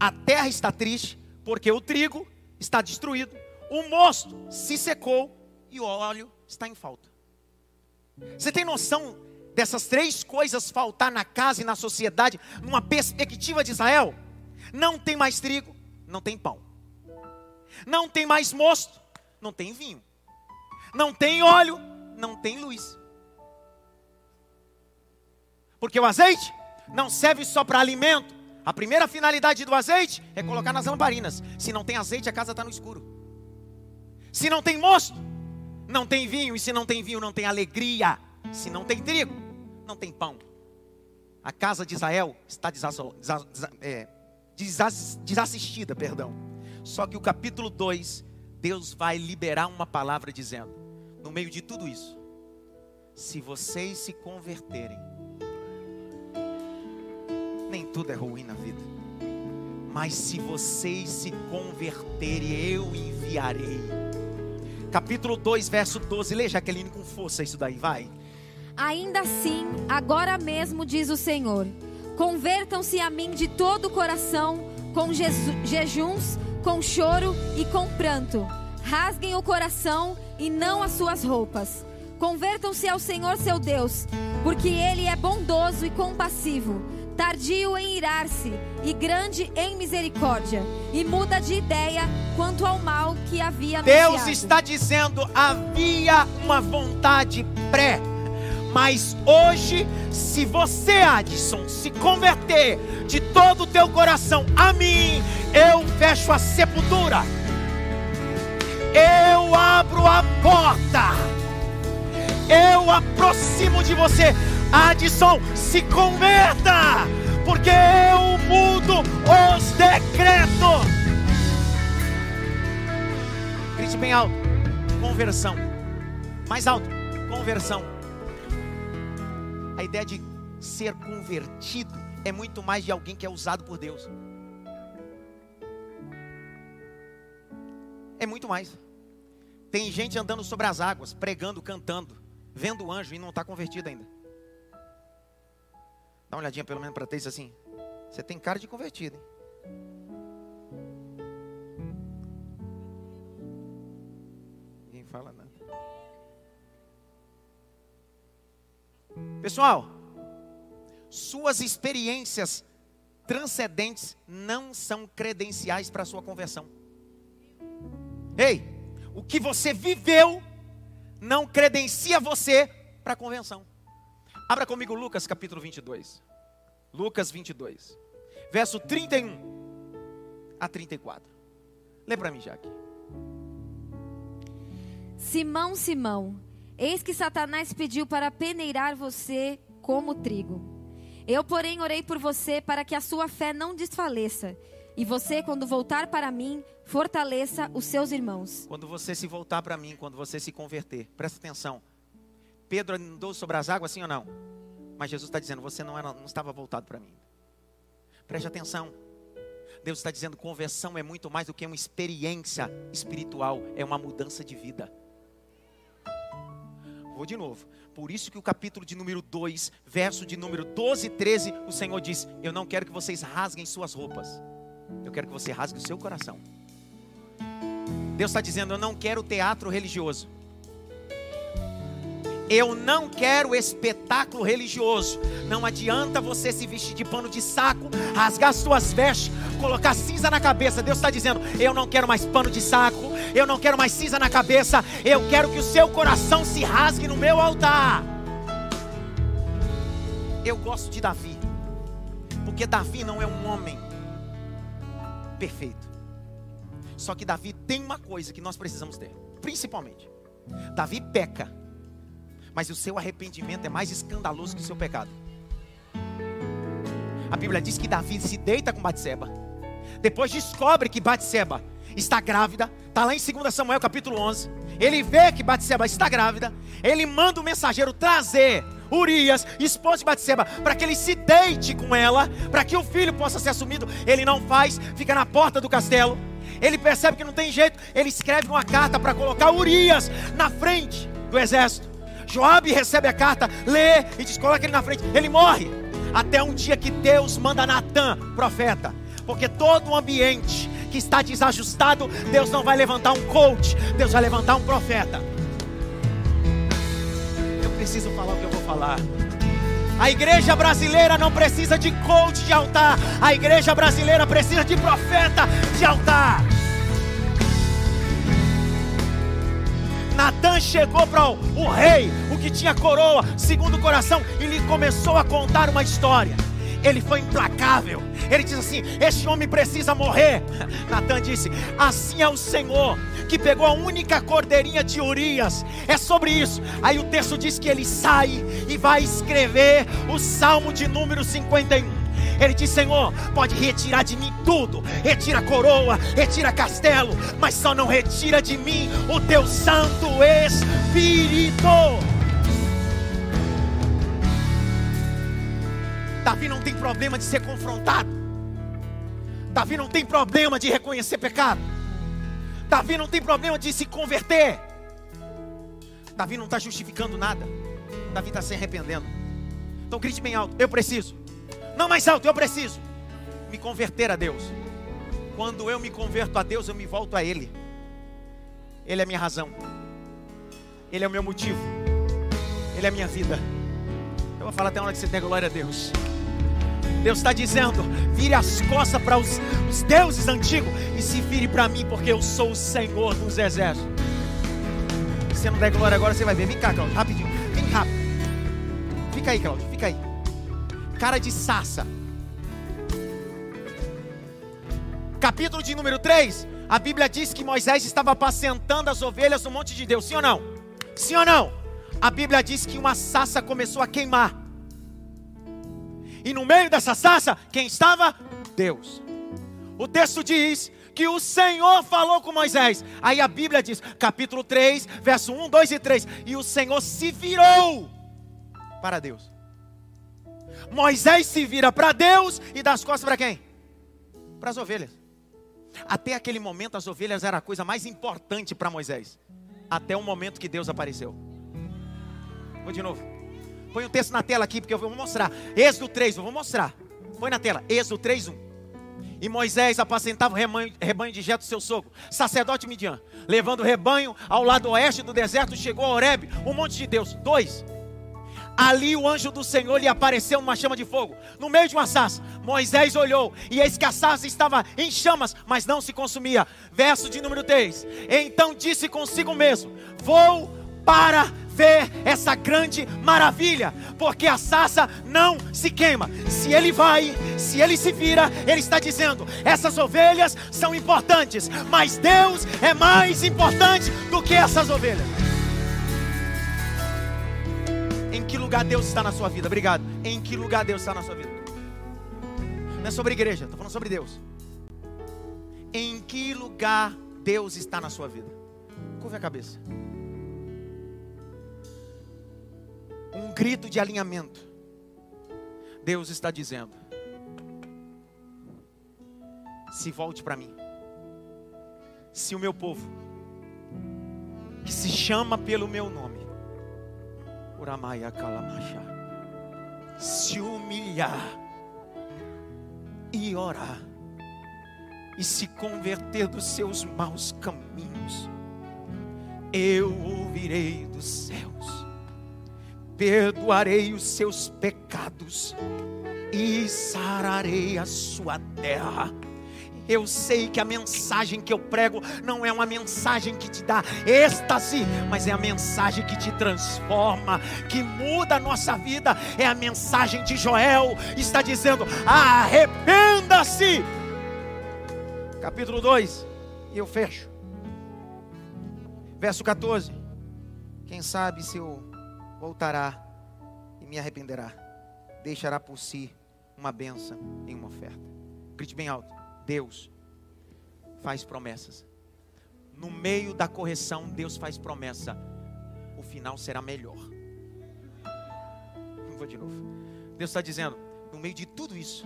a terra está triste, porque o trigo está destruído, o mosto se secou e o óleo está em falta. Você tem noção dessas três coisas faltar na casa e na sociedade, numa perspectiva de Israel, não tem mais trigo, não tem pão. Não tem mais mosto, não tem vinho. Não tem óleo, não tem luz. Porque o azeite não serve só para alimento. A primeira finalidade do azeite é colocar nas lamparinas. Se não tem azeite, a casa está no escuro. Se não tem mosto, não tem vinho. E se não tem vinho, não tem alegria. Se não tem trigo, não tem pão. A casa de Israel está é, desassistida, perdão. Só que o capítulo 2, Deus vai liberar uma palavra dizendo: no meio de tudo isso, se vocês se converterem, nem tudo é ruim na vida, mas se vocês se converterem, eu enviarei. Capítulo 2, verso 12, lê Jaqueline com força isso daí, vai. Ainda assim, agora mesmo diz o Senhor: convertam-se a mim de todo o coração, com jejuns, com choro e com pranto. Rasguem o coração e não as suas roupas. Convertam-se ao Senhor seu Deus, porque Ele é bondoso e compassivo, tardio em irar-se e grande em misericórdia, e muda de ideia quanto ao mal que havia anunciado. Deus está dizendo: havia uma vontade pré mas hoje, se você, Adson, se converter de todo o teu coração a mim, eu fecho a sepultura. Eu abro a porta. Eu aproximo de você. Adson, se converta, porque eu mudo os decretos. Grite bem alto. Conversão. Mais alto. Conversão a ideia de ser convertido é muito mais de alguém que é usado por Deus. É muito mais. Tem gente andando sobre as águas, pregando, cantando, vendo o anjo e não está convertido ainda. Dá uma olhadinha pelo menos para ter isso assim. Você tem cara de convertido, hein? Pessoal, suas experiências transcendentes não são credenciais para a sua conversão. Ei, o que você viveu não credencia você para a convenção. Abra comigo Lucas capítulo 22. Lucas 22, verso 31 a 34. Lê para mim, Jaque. Simão, Simão, eis que Satanás pediu para peneirar você como trigo. Eu, porém, orei por você para que a sua fé não desfaleça. E você, quando voltar para mim, fortaleça os seus irmãos. Quando você se voltar para mim, quando você se converter, presta atenção. Pedro andou sobre as águas, sim ou não? Mas Jesus está dizendo: você não, era, não estava voltado para mim. Preste atenção. Deus está dizendo: conversão é muito mais do que uma experiência espiritual, é uma mudança de vida. Vou de novo. Por isso que o capítulo de número 2, verso de número 12 e 13, o Senhor diz: Eu não quero que vocês rasguem suas roupas. Eu quero que você rasgue o seu coração. Deus está dizendo: Eu não quero teatro religioso. Eu não quero espetáculo religioso. Não adianta você se vestir de pano de saco, rasgar suas vestes, colocar cinza na cabeça. Deus está dizendo: Eu não quero mais pano de saco, eu não quero mais cinza na cabeça. Eu quero que o seu coração se rasgue no meu altar. Eu gosto de Davi, porque Davi não é um homem perfeito. Só que Davi tem uma coisa que nós precisamos ter, principalmente. Davi peca, mas o seu arrependimento é mais escandaloso que o seu pecado. A Bíblia diz que Davi se deita com Batseba. Depois descobre que Batseba está grávida. Está lá em 2 Samuel capítulo 11. Ele vê que Batseba está grávida. Ele manda o mensageiro trazer Urias, esposo de Batseba, para que ele se deite com ela, para que o filho possa ser assumido. Ele não faz, fica na porta do castelo. Ele percebe que não tem jeito, ele escreve uma carta para colocar Urias na frente do exército. Joabe recebe a carta, lê e diz: coloca ele na frente. Ele morre. Até um dia que Deus manda Natan, profeta. Porque todo o ambiente que está desajustado, Deus não vai levantar um coach, Deus vai levantar um profeta preciso falar o que eu vou falar. A igreja brasileira não precisa de coach de altar. A igreja brasileira precisa de profeta de altar. Natan chegou para o, o rei, o que tinha coroa, segundo o coração, e lhe começou a contar uma história ele foi implacável. Ele diz assim: Este homem precisa morrer. Natan disse: Assim é o Senhor que pegou a única cordeirinha de Urias. É sobre isso. Aí o texto diz que ele sai e vai escrever o Salmo de número 51. Ele diz: Senhor, pode retirar de mim tudo, retira coroa, retira castelo, mas só não retira de mim o teu Santo Espírito. Davi não tem problema de ser confrontado. Davi não tem problema de reconhecer pecado. Davi não tem problema de se converter. Davi não está justificando nada. Davi está se arrependendo. Então grite bem alto: Eu preciso. Não mais alto, eu preciso me converter a Deus. Quando eu me converto a Deus, eu me volto a Ele. Ele é a minha razão. Ele é o meu motivo. Ele é a minha vida. Eu vou falar até a hora que você der glória a Deus. Deus está dizendo: vire as costas para os, os deuses antigos e se vire para mim, porque eu sou o Senhor dos exércitos. Se você não der glória agora, você vai ver. Vem cá, Claudio, rapidinho. Vem rápido. Fica aí, Claudio, fica aí. Cara de sassa. Capítulo de número 3. A Bíblia diz que Moisés estava apacentando as ovelhas no monte de Deus. Sim ou não? Sim ou não? A Bíblia diz que uma sassa começou a queimar. E no meio dessa sarça, quem estava? Deus. O texto diz que o Senhor falou com Moisés. Aí a Bíblia diz, capítulo 3, verso 1, 2 e 3. E o Senhor se virou para Deus. Moisés se vira para Deus e dá as costas para quem? Para as ovelhas. Até aquele momento, as ovelhas eram a coisa mais importante para Moisés. Até o momento que Deus apareceu. Vou de novo. Põe o texto na tela aqui, porque eu vou mostrar. Êxodo 3, eu vou mostrar. Põe na tela. Êxodo 3, 1. E Moisés apacentava o rebanho, rebanho de Jeto, seu sogro, sacerdote Midian, levando o rebanho ao lado oeste do deserto, chegou a Horebe, o monte de Deus. 2. Ali o anjo do Senhor lhe apareceu numa chama de fogo, no meio de uma sarça. Moisés olhou, e eis que a sarça estava em chamas, mas não se consumia. Verso de número 3. Então disse consigo mesmo: Vou para ver essa grande maravilha, porque a sarça não se queima. Se ele vai, se ele se vira, ele está dizendo: essas ovelhas são importantes, mas Deus é mais importante do que essas ovelhas. Que lugar Deus está na sua vida? Obrigado. Em que lugar Deus está na sua vida? Não é sobre igreja, estou falando sobre Deus. Em que lugar Deus está na sua vida? Curve a cabeça. Um grito de alinhamento. Deus está dizendo: se volte para mim. Se o meu povo, que se chama pelo meu nome, Uramaya Kalamacha, se humilhar e orar e se converter dos seus maus caminhos, eu ouvirei dos céus, perdoarei os seus pecados e sararei a sua terra. Eu sei que a mensagem que eu prego não é uma mensagem que te dá êxtase, mas é a mensagem que te transforma, que muda a nossa vida. É a mensagem de Joel, está dizendo: arrependa-se. Capítulo 2, e eu fecho. Verso 14. Quem sabe se eu voltará e me arrependerá, deixará por si uma benção em uma oferta. Grite bem alto. Deus faz promessas. No meio da correção, Deus faz promessa. O final será melhor. Vou de novo. Deus está dizendo, no meio de tudo isso,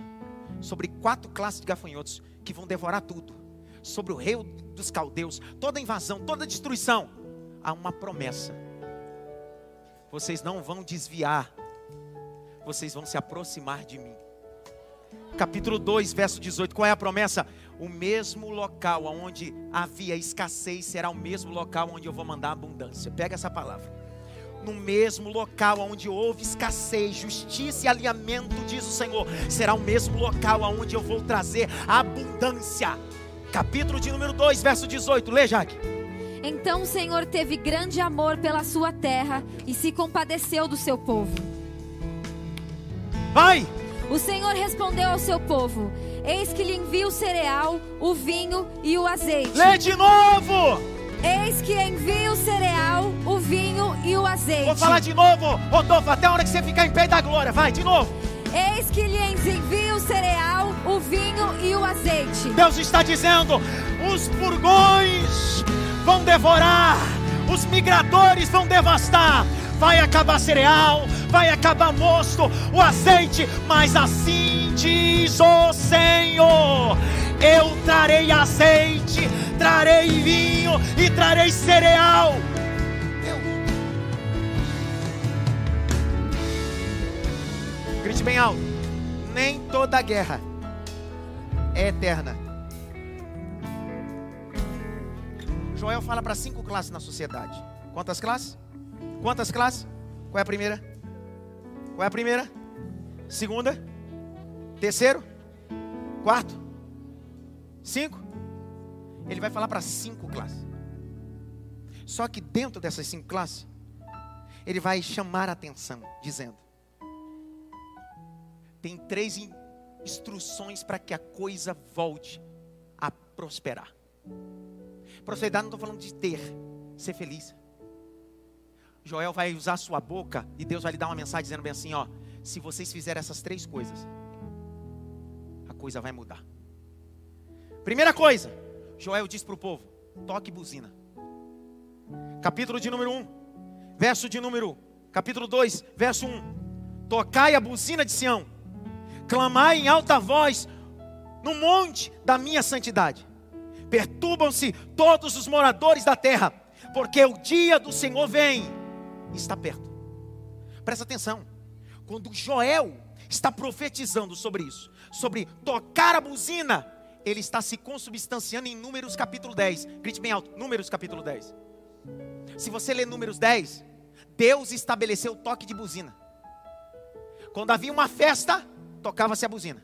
sobre quatro classes de gafanhotos que vão devorar tudo, sobre o rei dos caldeus, toda invasão, toda destruição, há uma promessa. Vocês não vão desviar, vocês vão se aproximar de mim capítulo 2, verso 18. Qual é a promessa? O mesmo local onde havia escassez será o mesmo local onde eu vou mandar abundância. Pega essa palavra. No mesmo local onde houve escassez, justiça e alinhamento, diz o Senhor, será o mesmo local onde eu vou trazer abundância. Capítulo de número 2, verso 18. Lê, Jaque. Então o Senhor teve grande amor pela sua terra e se compadeceu do seu povo. Vai! O Senhor respondeu ao seu povo: Eis que lhe envio o cereal, o vinho e o azeite. Lê de novo! Eis que envio o cereal, o vinho e o azeite. Vou falar de novo, Rodolfo, até a hora que você ficar em pé da glória. Vai, de novo. Eis que lhe envio o cereal, o vinho e o azeite. Deus está dizendo: os furgões vão devorar, os migradores vão devastar, vai acabar cereal, vai acabar mosto, o azeite, mas assim diz o Senhor: eu trarei azeite, trarei vinho e trarei cereal. Deus. Grite bem alto. Nem toda guerra é eterna. Joel fala para cinco classes na sociedade. Quantas classes? Quantas classes? Qual é a primeira? Qual é a primeira? Segunda? Terceiro? Quarto? Cinco? Ele vai falar para cinco classes. Só que dentro dessas cinco classes, ele vai chamar a atenção, dizendo: tem três instruções para que a coisa volte a prosperar. Prosperidade não estou falando de ter, ser feliz. Joel vai usar sua boca e Deus vai lhe dar uma mensagem dizendo bem assim: ó, se vocês fizerem essas três coisas, a coisa vai mudar. Primeira coisa, Joel diz para o povo: toque buzina. Capítulo de número 1, verso de número, capítulo 2, verso 1. Tocai a buzina de Sião, clamai em alta voz no monte da minha santidade. Perturbam-se todos os moradores da terra, porque o dia do Senhor vem está perto. Presta atenção. Quando Joel está profetizando sobre isso, sobre tocar a buzina, ele está se consubstanciando em Números capítulo 10. Grite bem alto, Números capítulo 10. Se você ler Números 10, Deus estabeleceu o toque de buzina. Quando havia uma festa, tocava-se a buzina.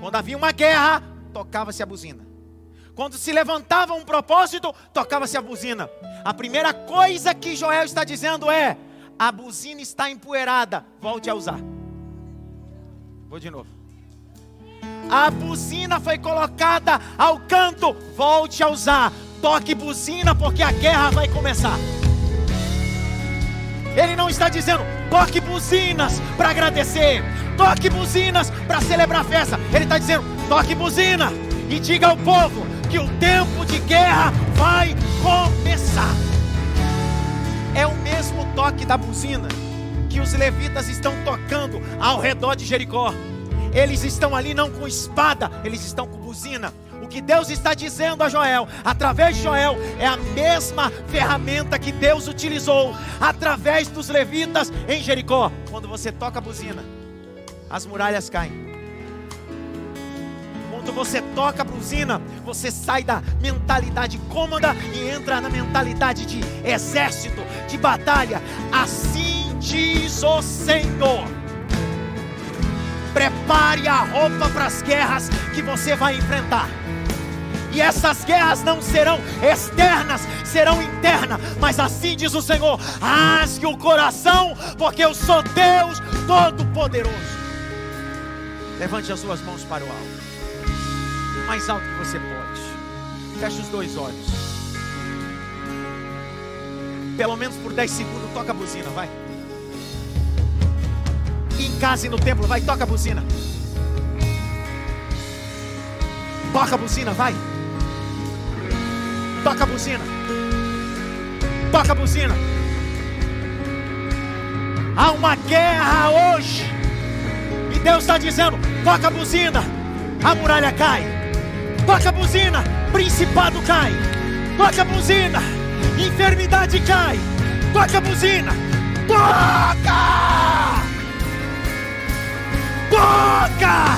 Quando havia uma guerra, tocava-se a buzina. Quando se levantava um propósito, tocava-se a buzina. A primeira coisa que Joel está dizendo é: a buzina está empoeirada, volte a usar. Vou de novo. A buzina foi colocada ao canto, volte a usar. Toque buzina, porque a guerra vai começar. Ele não está dizendo, toque buzinas para agradecer, toque buzinas para celebrar a festa. Ele está dizendo, toque buzina e diga ao povo que o tempo de guerra vai começar. É o mesmo toque da buzina que os levitas estão tocando ao redor de Jericó. Eles estão ali não com espada, eles estão com buzina. O que Deus está dizendo a Joel, através de Joel, é a mesma ferramenta que Deus utilizou através dos levitas em Jericó. Quando você toca a buzina, as muralhas caem. Quando você toca a buzina, você sai da mentalidade cômoda e entra na mentalidade de exército, de batalha. Assim diz o Senhor Prepare a roupa para as guerras que você vai enfrentar. E essas guerras não serão externas, serão internas. Mas assim diz o Senhor: rasgue o coração, porque eu sou Deus Todo-Poderoso. Levante as suas mãos para o alto, mais alto que você pode. Feche os dois olhos. Pelo menos por 10 segundos, toca a buzina, vai em casa e no templo, vai, toca a buzina. Toca a buzina, vai. Toca a buzina. Toca a buzina. Há uma guerra hoje. E Deus está dizendo: toca a buzina. A muralha cai. Toca a buzina. Principado cai. Toca a buzina. Enfermidade cai. Toca a buzina. Toca! boca!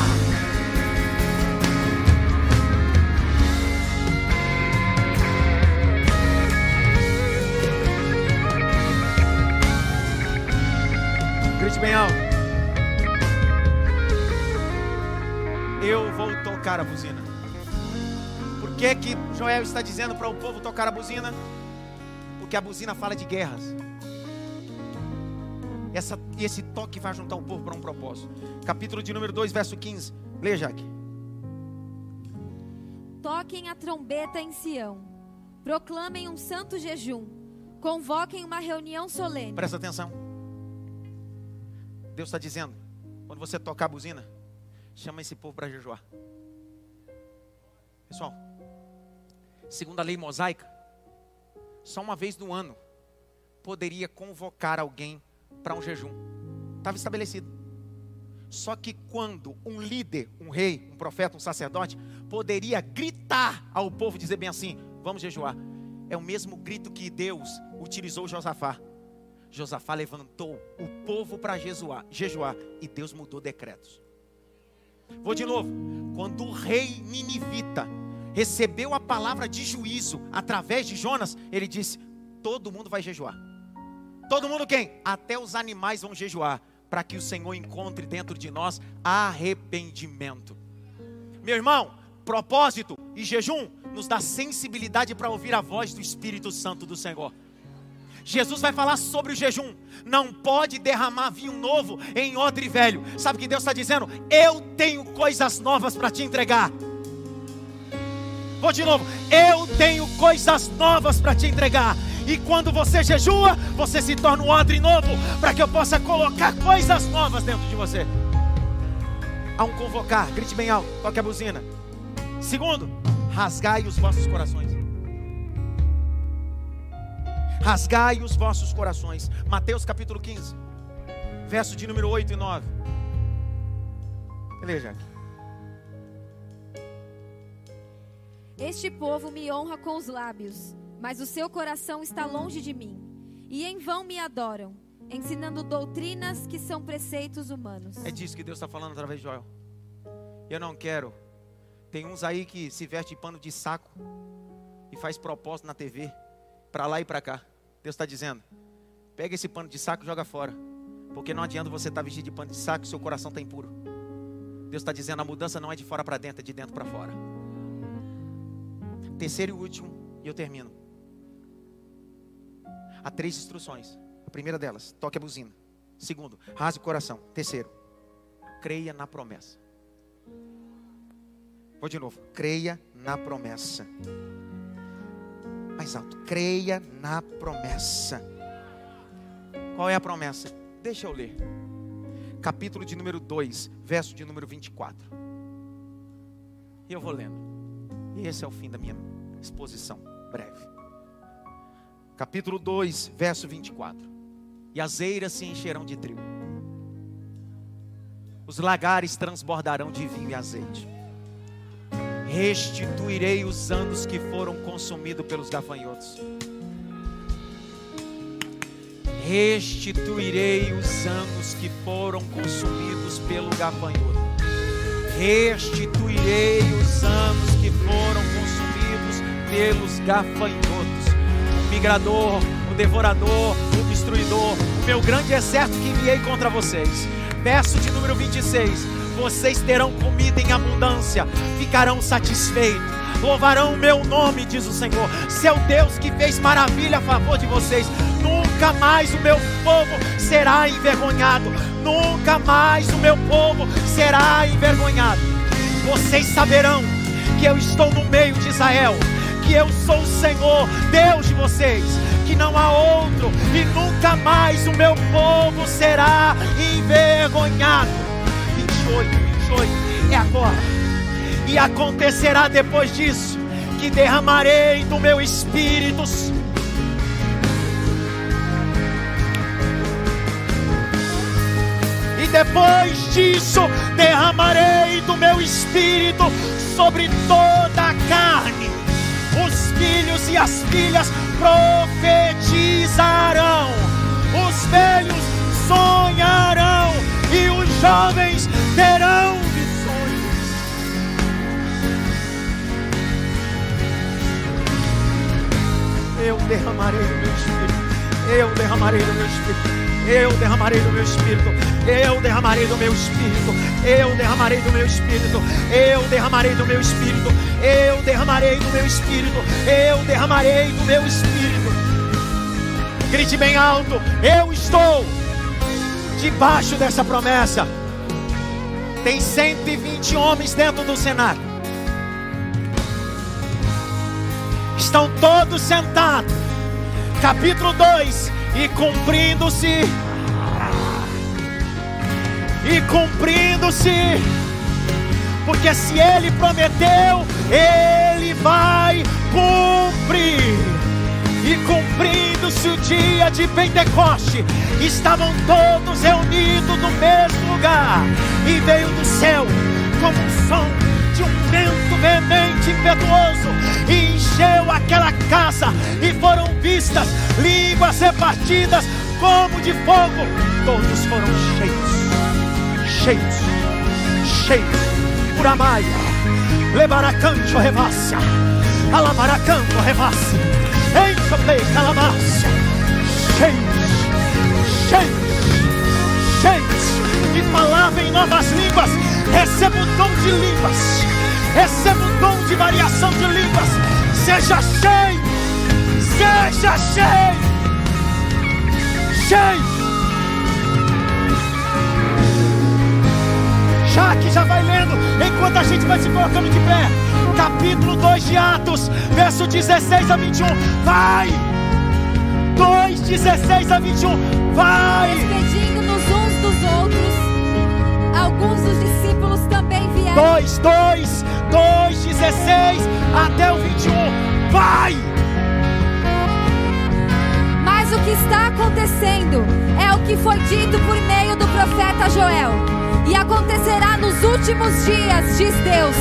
Grite bem alto. Eu vou tocar a buzina. Que, que Joel está dizendo para o povo tocar a buzina? Porque a buzina fala de guerras. Essa, esse toque vai juntar o povo para um propósito. Capítulo de número 2, verso 15. Leia, Jaque. Toquem a trombeta em Sião. Proclamem um santo jejum. Convoquem uma reunião solene. Presta atenção. Deus está dizendo: quando você tocar a buzina, chama esse povo para jejuar. Pessoal, segundo a lei mosaica, só uma vez no ano poderia convocar alguém para um jejum. Estava estabelecido. Só que quando um líder, um rei, um profeta, um sacerdote, poderia gritar ao povo, dizer bem assim: vamos jejuar. É o mesmo grito que Deus utilizou Josafá. Josafá levantou o povo para jejuar, jejuar e Deus mudou decretos. Vou de novo. Quando o rei ninivita recebeu a palavra de juízo através de Jonas, ele disse: todo mundo vai jejuar. Todo mundo quem? Até os animais vão jejuar, para que o Senhor encontre dentro de nós arrependimento. Meu irmão, propósito e jejum nos dá sensibilidade para ouvir a voz do Espírito Santo do Senhor. Jesus vai falar sobre o jejum. Não pode derramar vinho novo em odre velho. Sabe o que Deus está dizendo? Eu tenho coisas novas para te entregar. Vou de novo. Eu tenho coisas novas para te entregar. E quando você jejua, você se torna um odre novo, para que eu possa colocar coisas novas dentro de você. Há um convocar, grite bem alto, toque a buzina. Segundo, rasgai os vossos corações. Rasgai os vossos corações. Mateus capítulo 15, verso de número 8 e 9. Leia, Este povo me honra com os lábios mas o seu coração está longe de mim. E em vão me adoram, ensinando doutrinas que são preceitos humanos. É disso que Deus está falando através de Joel. Eu não quero. Tem uns aí que se veste pano de saco e faz propósito na TV, para lá e para cá. Deus está dizendo: pega esse pano de saco e joga fora. Porque não adianta você estar tá vestido de pano de saco e seu coração está impuro. Deus está dizendo: a mudança não é de fora para dentro, é de dentro para fora. Terceiro e último, e eu termino. Há três instruções. A primeira delas, toque a buzina. Segundo, rasgue o coração. Terceiro, creia na promessa. Vou de novo. Creia na promessa. Mais alto. Creia na promessa. Qual é a promessa? Deixa eu ler. Capítulo de número 2, verso de número 24. E eu vou lendo. E esse é o fim da minha exposição breve. Capítulo 2, verso 24. E as eiras se encherão de trigo. Os lagares transbordarão de vinho e azeite restituirei os anos que foram consumidos pelos gafanhotos. Restituirei os anos que foram consumidos pelo gafanhoto. Restituirei os anos que foram consumidos pelos gafanhotos. O migrador, o devorador, o destruidor, o meu grande exército que enviei contra vocês. Verso de número 26 vocês terão comida em abundância, ficarão satisfeitos, louvarão o meu nome, diz o Senhor, seu Deus que fez maravilha a favor de vocês. Nunca mais o meu povo será envergonhado, nunca mais o meu povo será envergonhado. Vocês saberão que eu estou no meio de Israel, que eu sou o Senhor, Deus de vocês, que não há outro, e nunca mais o meu povo será envergonhado. 28, 28, é agora. E acontecerá depois disso que derramarei do meu espírito. E depois disso derramarei do meu espírito sobre toda a carne. Os filhos e as filhas profetizarão. Os velhos sonharão e os jovens terão visões. Eu derramarei o meu espírito. Eu derramarei do meu espírito. Eu derramarei do meu espírito. Eu derramarei do meu espírito. Eu derramarei do meu espírito. Eu derramarei do meu espírito. Eu derramarei do meu espírito. Eu derramarei do meu espírito. Grite bem alto. Eu estou debaixo dessa promessa. Tem 120 homens dentro do Senado. Estão todos sentados. Capítulo 2. E cumprindo-se. E cumprindo-se. Porque se ele prometeu, ele vai cumprir. E cumprindo-se o dia de Pentecoste, estavam todos reunidos no mesmo lugar. E veio do céu como um som de um vento veemente impetuoso e encheu aquela casa. E foram vistas línguas repartidas como de fogo. Todos foram cheios, cheios, cheios. Por Amaia, Lebaracanto Revassia, Alamaracanto Revassia. Encha-me, calabácia. Cheios, cheios, cheios de palavra em novas línguas. Receba o dom de línguas. Receba o dom de variação de línguas. Seja cheio, seja cheio, cheio. Já que já vai lendo, enquanto a gente vai se colocando de pé capítulo 2 de Atos, verso 16 a 21. Vai! 2, 16 a 21. Vai! Despedindo-nos uns dos outros, alguns dos discípulos também vieram. 2, 2, 2, 16 até o 21. Vai! Mas o que está acontecendo é o que foi dito por meio do profeta Joel. E acontecerá nos últimos dias, diz Deus,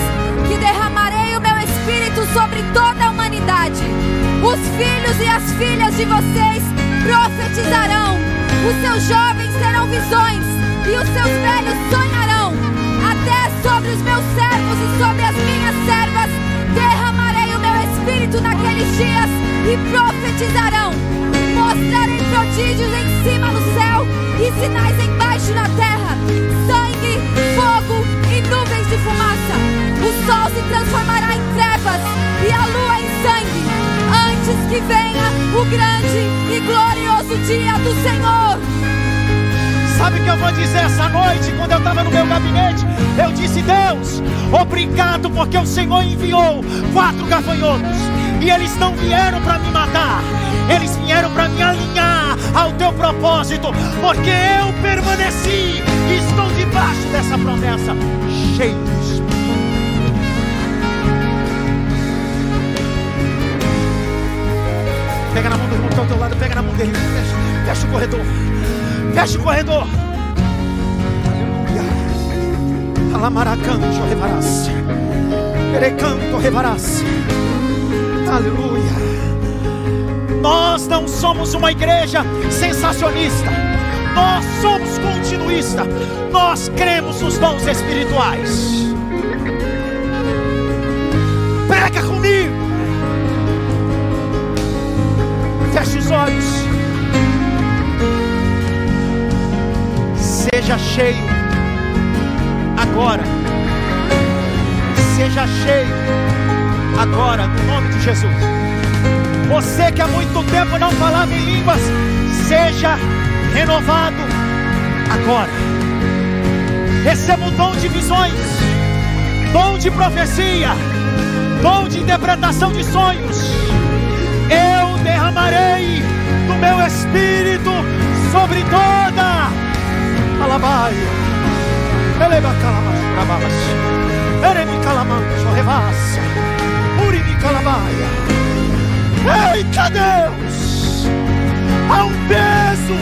que derramarei o meu espírito sobre toda a humanidade. Os filhos e as filhas de vocês profetizarão, os seus jovens terão visões e os seus velhos sonharão. Até sobre os meus servos e sobre as minhas servas derramarei o meu espírito naqueles dias e profetizarão. Mostrarei prodígios em cima no céu e sinais embaixo na terra: sangue, fogo e nuvens de fumaça. O sol se transformará em trevas e a lua em sangue, antes que venha o grande e glorioso dia do Senhor. Sabe o que eu vou dizer essa noite, quando eu estava no meu gabinete? Eu disse: Deus, obrigado, porque o Senhor enviou quatro gafanhotos e eles não vieram para me matar, eles vieram para me alinhar ao teu propósito, porque eu permaneci e estou debaixo dessa promessa, cheio. Pega na mão do irmão que está ao teu lado, pega na mão dele, fecha, fecha o corredor, fecha o corredor. Aleluia. Alamaracanto revarás. Perecanto revarás. Aleluia. Nós não somos uma igreja sensacionista. Nós somos continuista. Nós cremos nos dons espirituais. Prega comigo. Feche os olhos. Seja cheio agora. Seja cheio agora, no nome de Jesus. Você que há muito tempo não falava em línguas, seja renovado agora. Receba o dom de visões, dom de profecia, dom de interpretação de sonhos. Eu derramarei do meu espírito sobre toda alabaia. Eleva calamas, bravas. Eremi calamancho, revassa. Urimi calabaia. Eita Deus! Há um peso,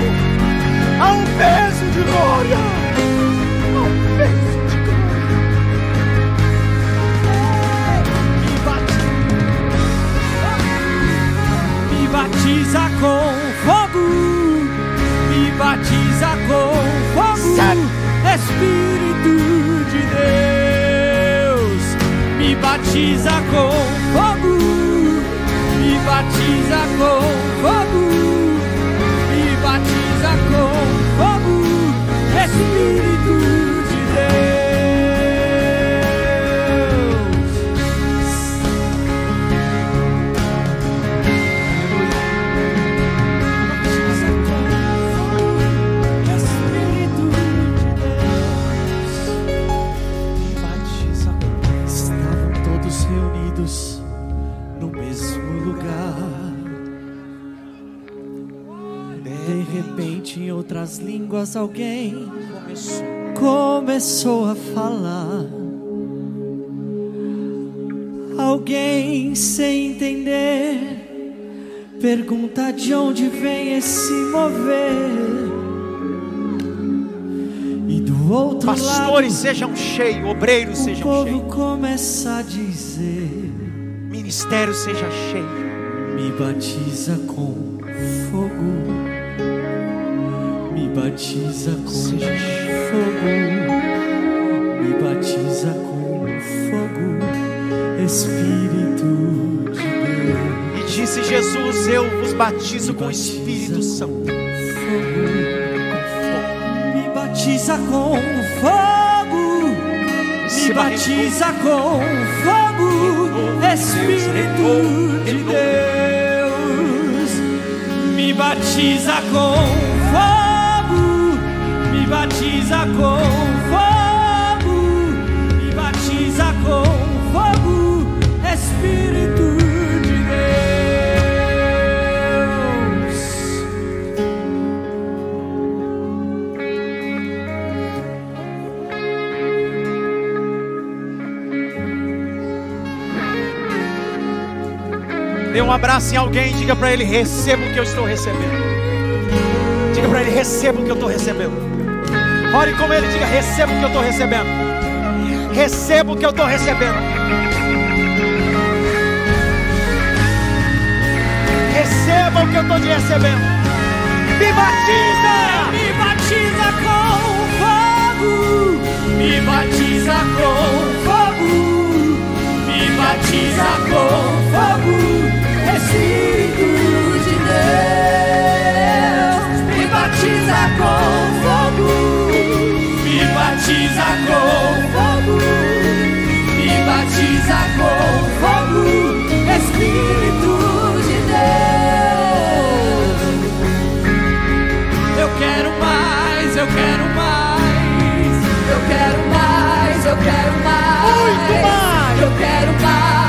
há um peso de glória, há um peso batiza com fogo, batiza com fogo? Espírito de Deus, me batiza com fogo, me batiza com fogo, me batiza com fogo, Espírito línguas, alguém começou. a falar. Alguém sem entender pergunta de onde vem esse mover. E do outro Pastores lado, sejam cheios, obreiros o sejam povo cheios, começa a dizer: ministério seja cheio. Me batiza com batiza com fogo, me batiza com fogo, Espírito de Deus. E disse Jesus: Eu vos batizo com o Espírito Santo. Me batiza com fogo, me batiza com fogo, Espírito de Deus. Me batiza com fogo, batiza com fogo, me batiza com fogo, Espírito de Deus. Dê um abraço em alguém, diga para ele: receba o que eu estou recebendo. Diga para ele: receba o que eu estou recebendo. Ore com ele, diga: receba o que eu estou recebendo. Receba o que eu estou recebendo. Receba o que eu estou te recebendo. Me batiza! Me batiza com fogo, me batiza com fogo, me batiza com fogo, Espírito de Deus. Me batiza com fogo, e batiza com fogo, e batiza com fogo, Espírito de Deus. Eu quero mais, eu quero mais, eu quero mais, eu quero mais, muito mais, eu quero mais.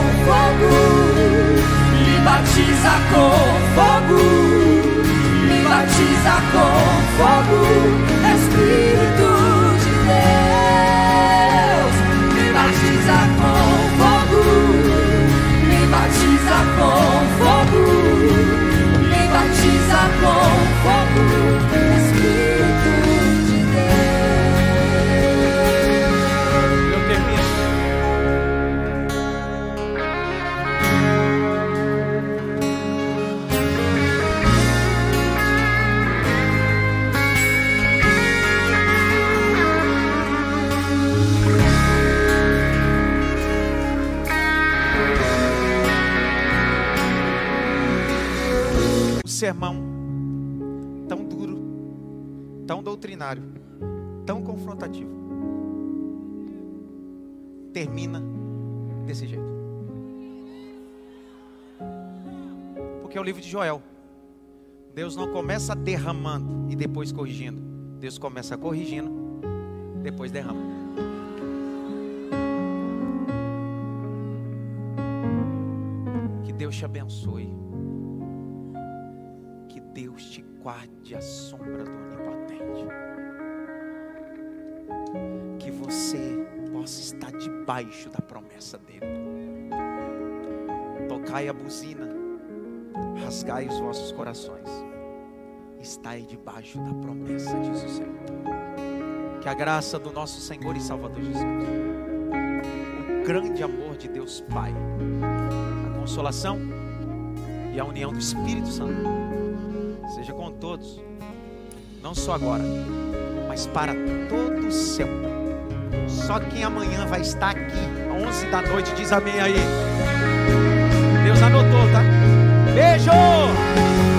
tão doutrinário, tão confrontativo, termina desse jeito. Porque é o livro de Joel. Deus não começa derramando e depois corrigindo. Deus começa corrigindo, depois derrama. Que Deus te abençoe. Que Deus te guarde a sombra do Onipotente. Que você possa estar debaixo da promessa dele. Tocai a buzina, rasgai os vossos corações. Estai debaixo da promessa, diz o Senhor. Que a graça do nosso Senhor e Salvador Jesus, o grande amor de Deus Pai, a consolação e a união do Espírito Santo seja com todos, não só agora, mas para todo sempre. Só quem amanhã vai estar aqui, 11 da noite, diz amém aí. Deus anotou, tá? Beijo!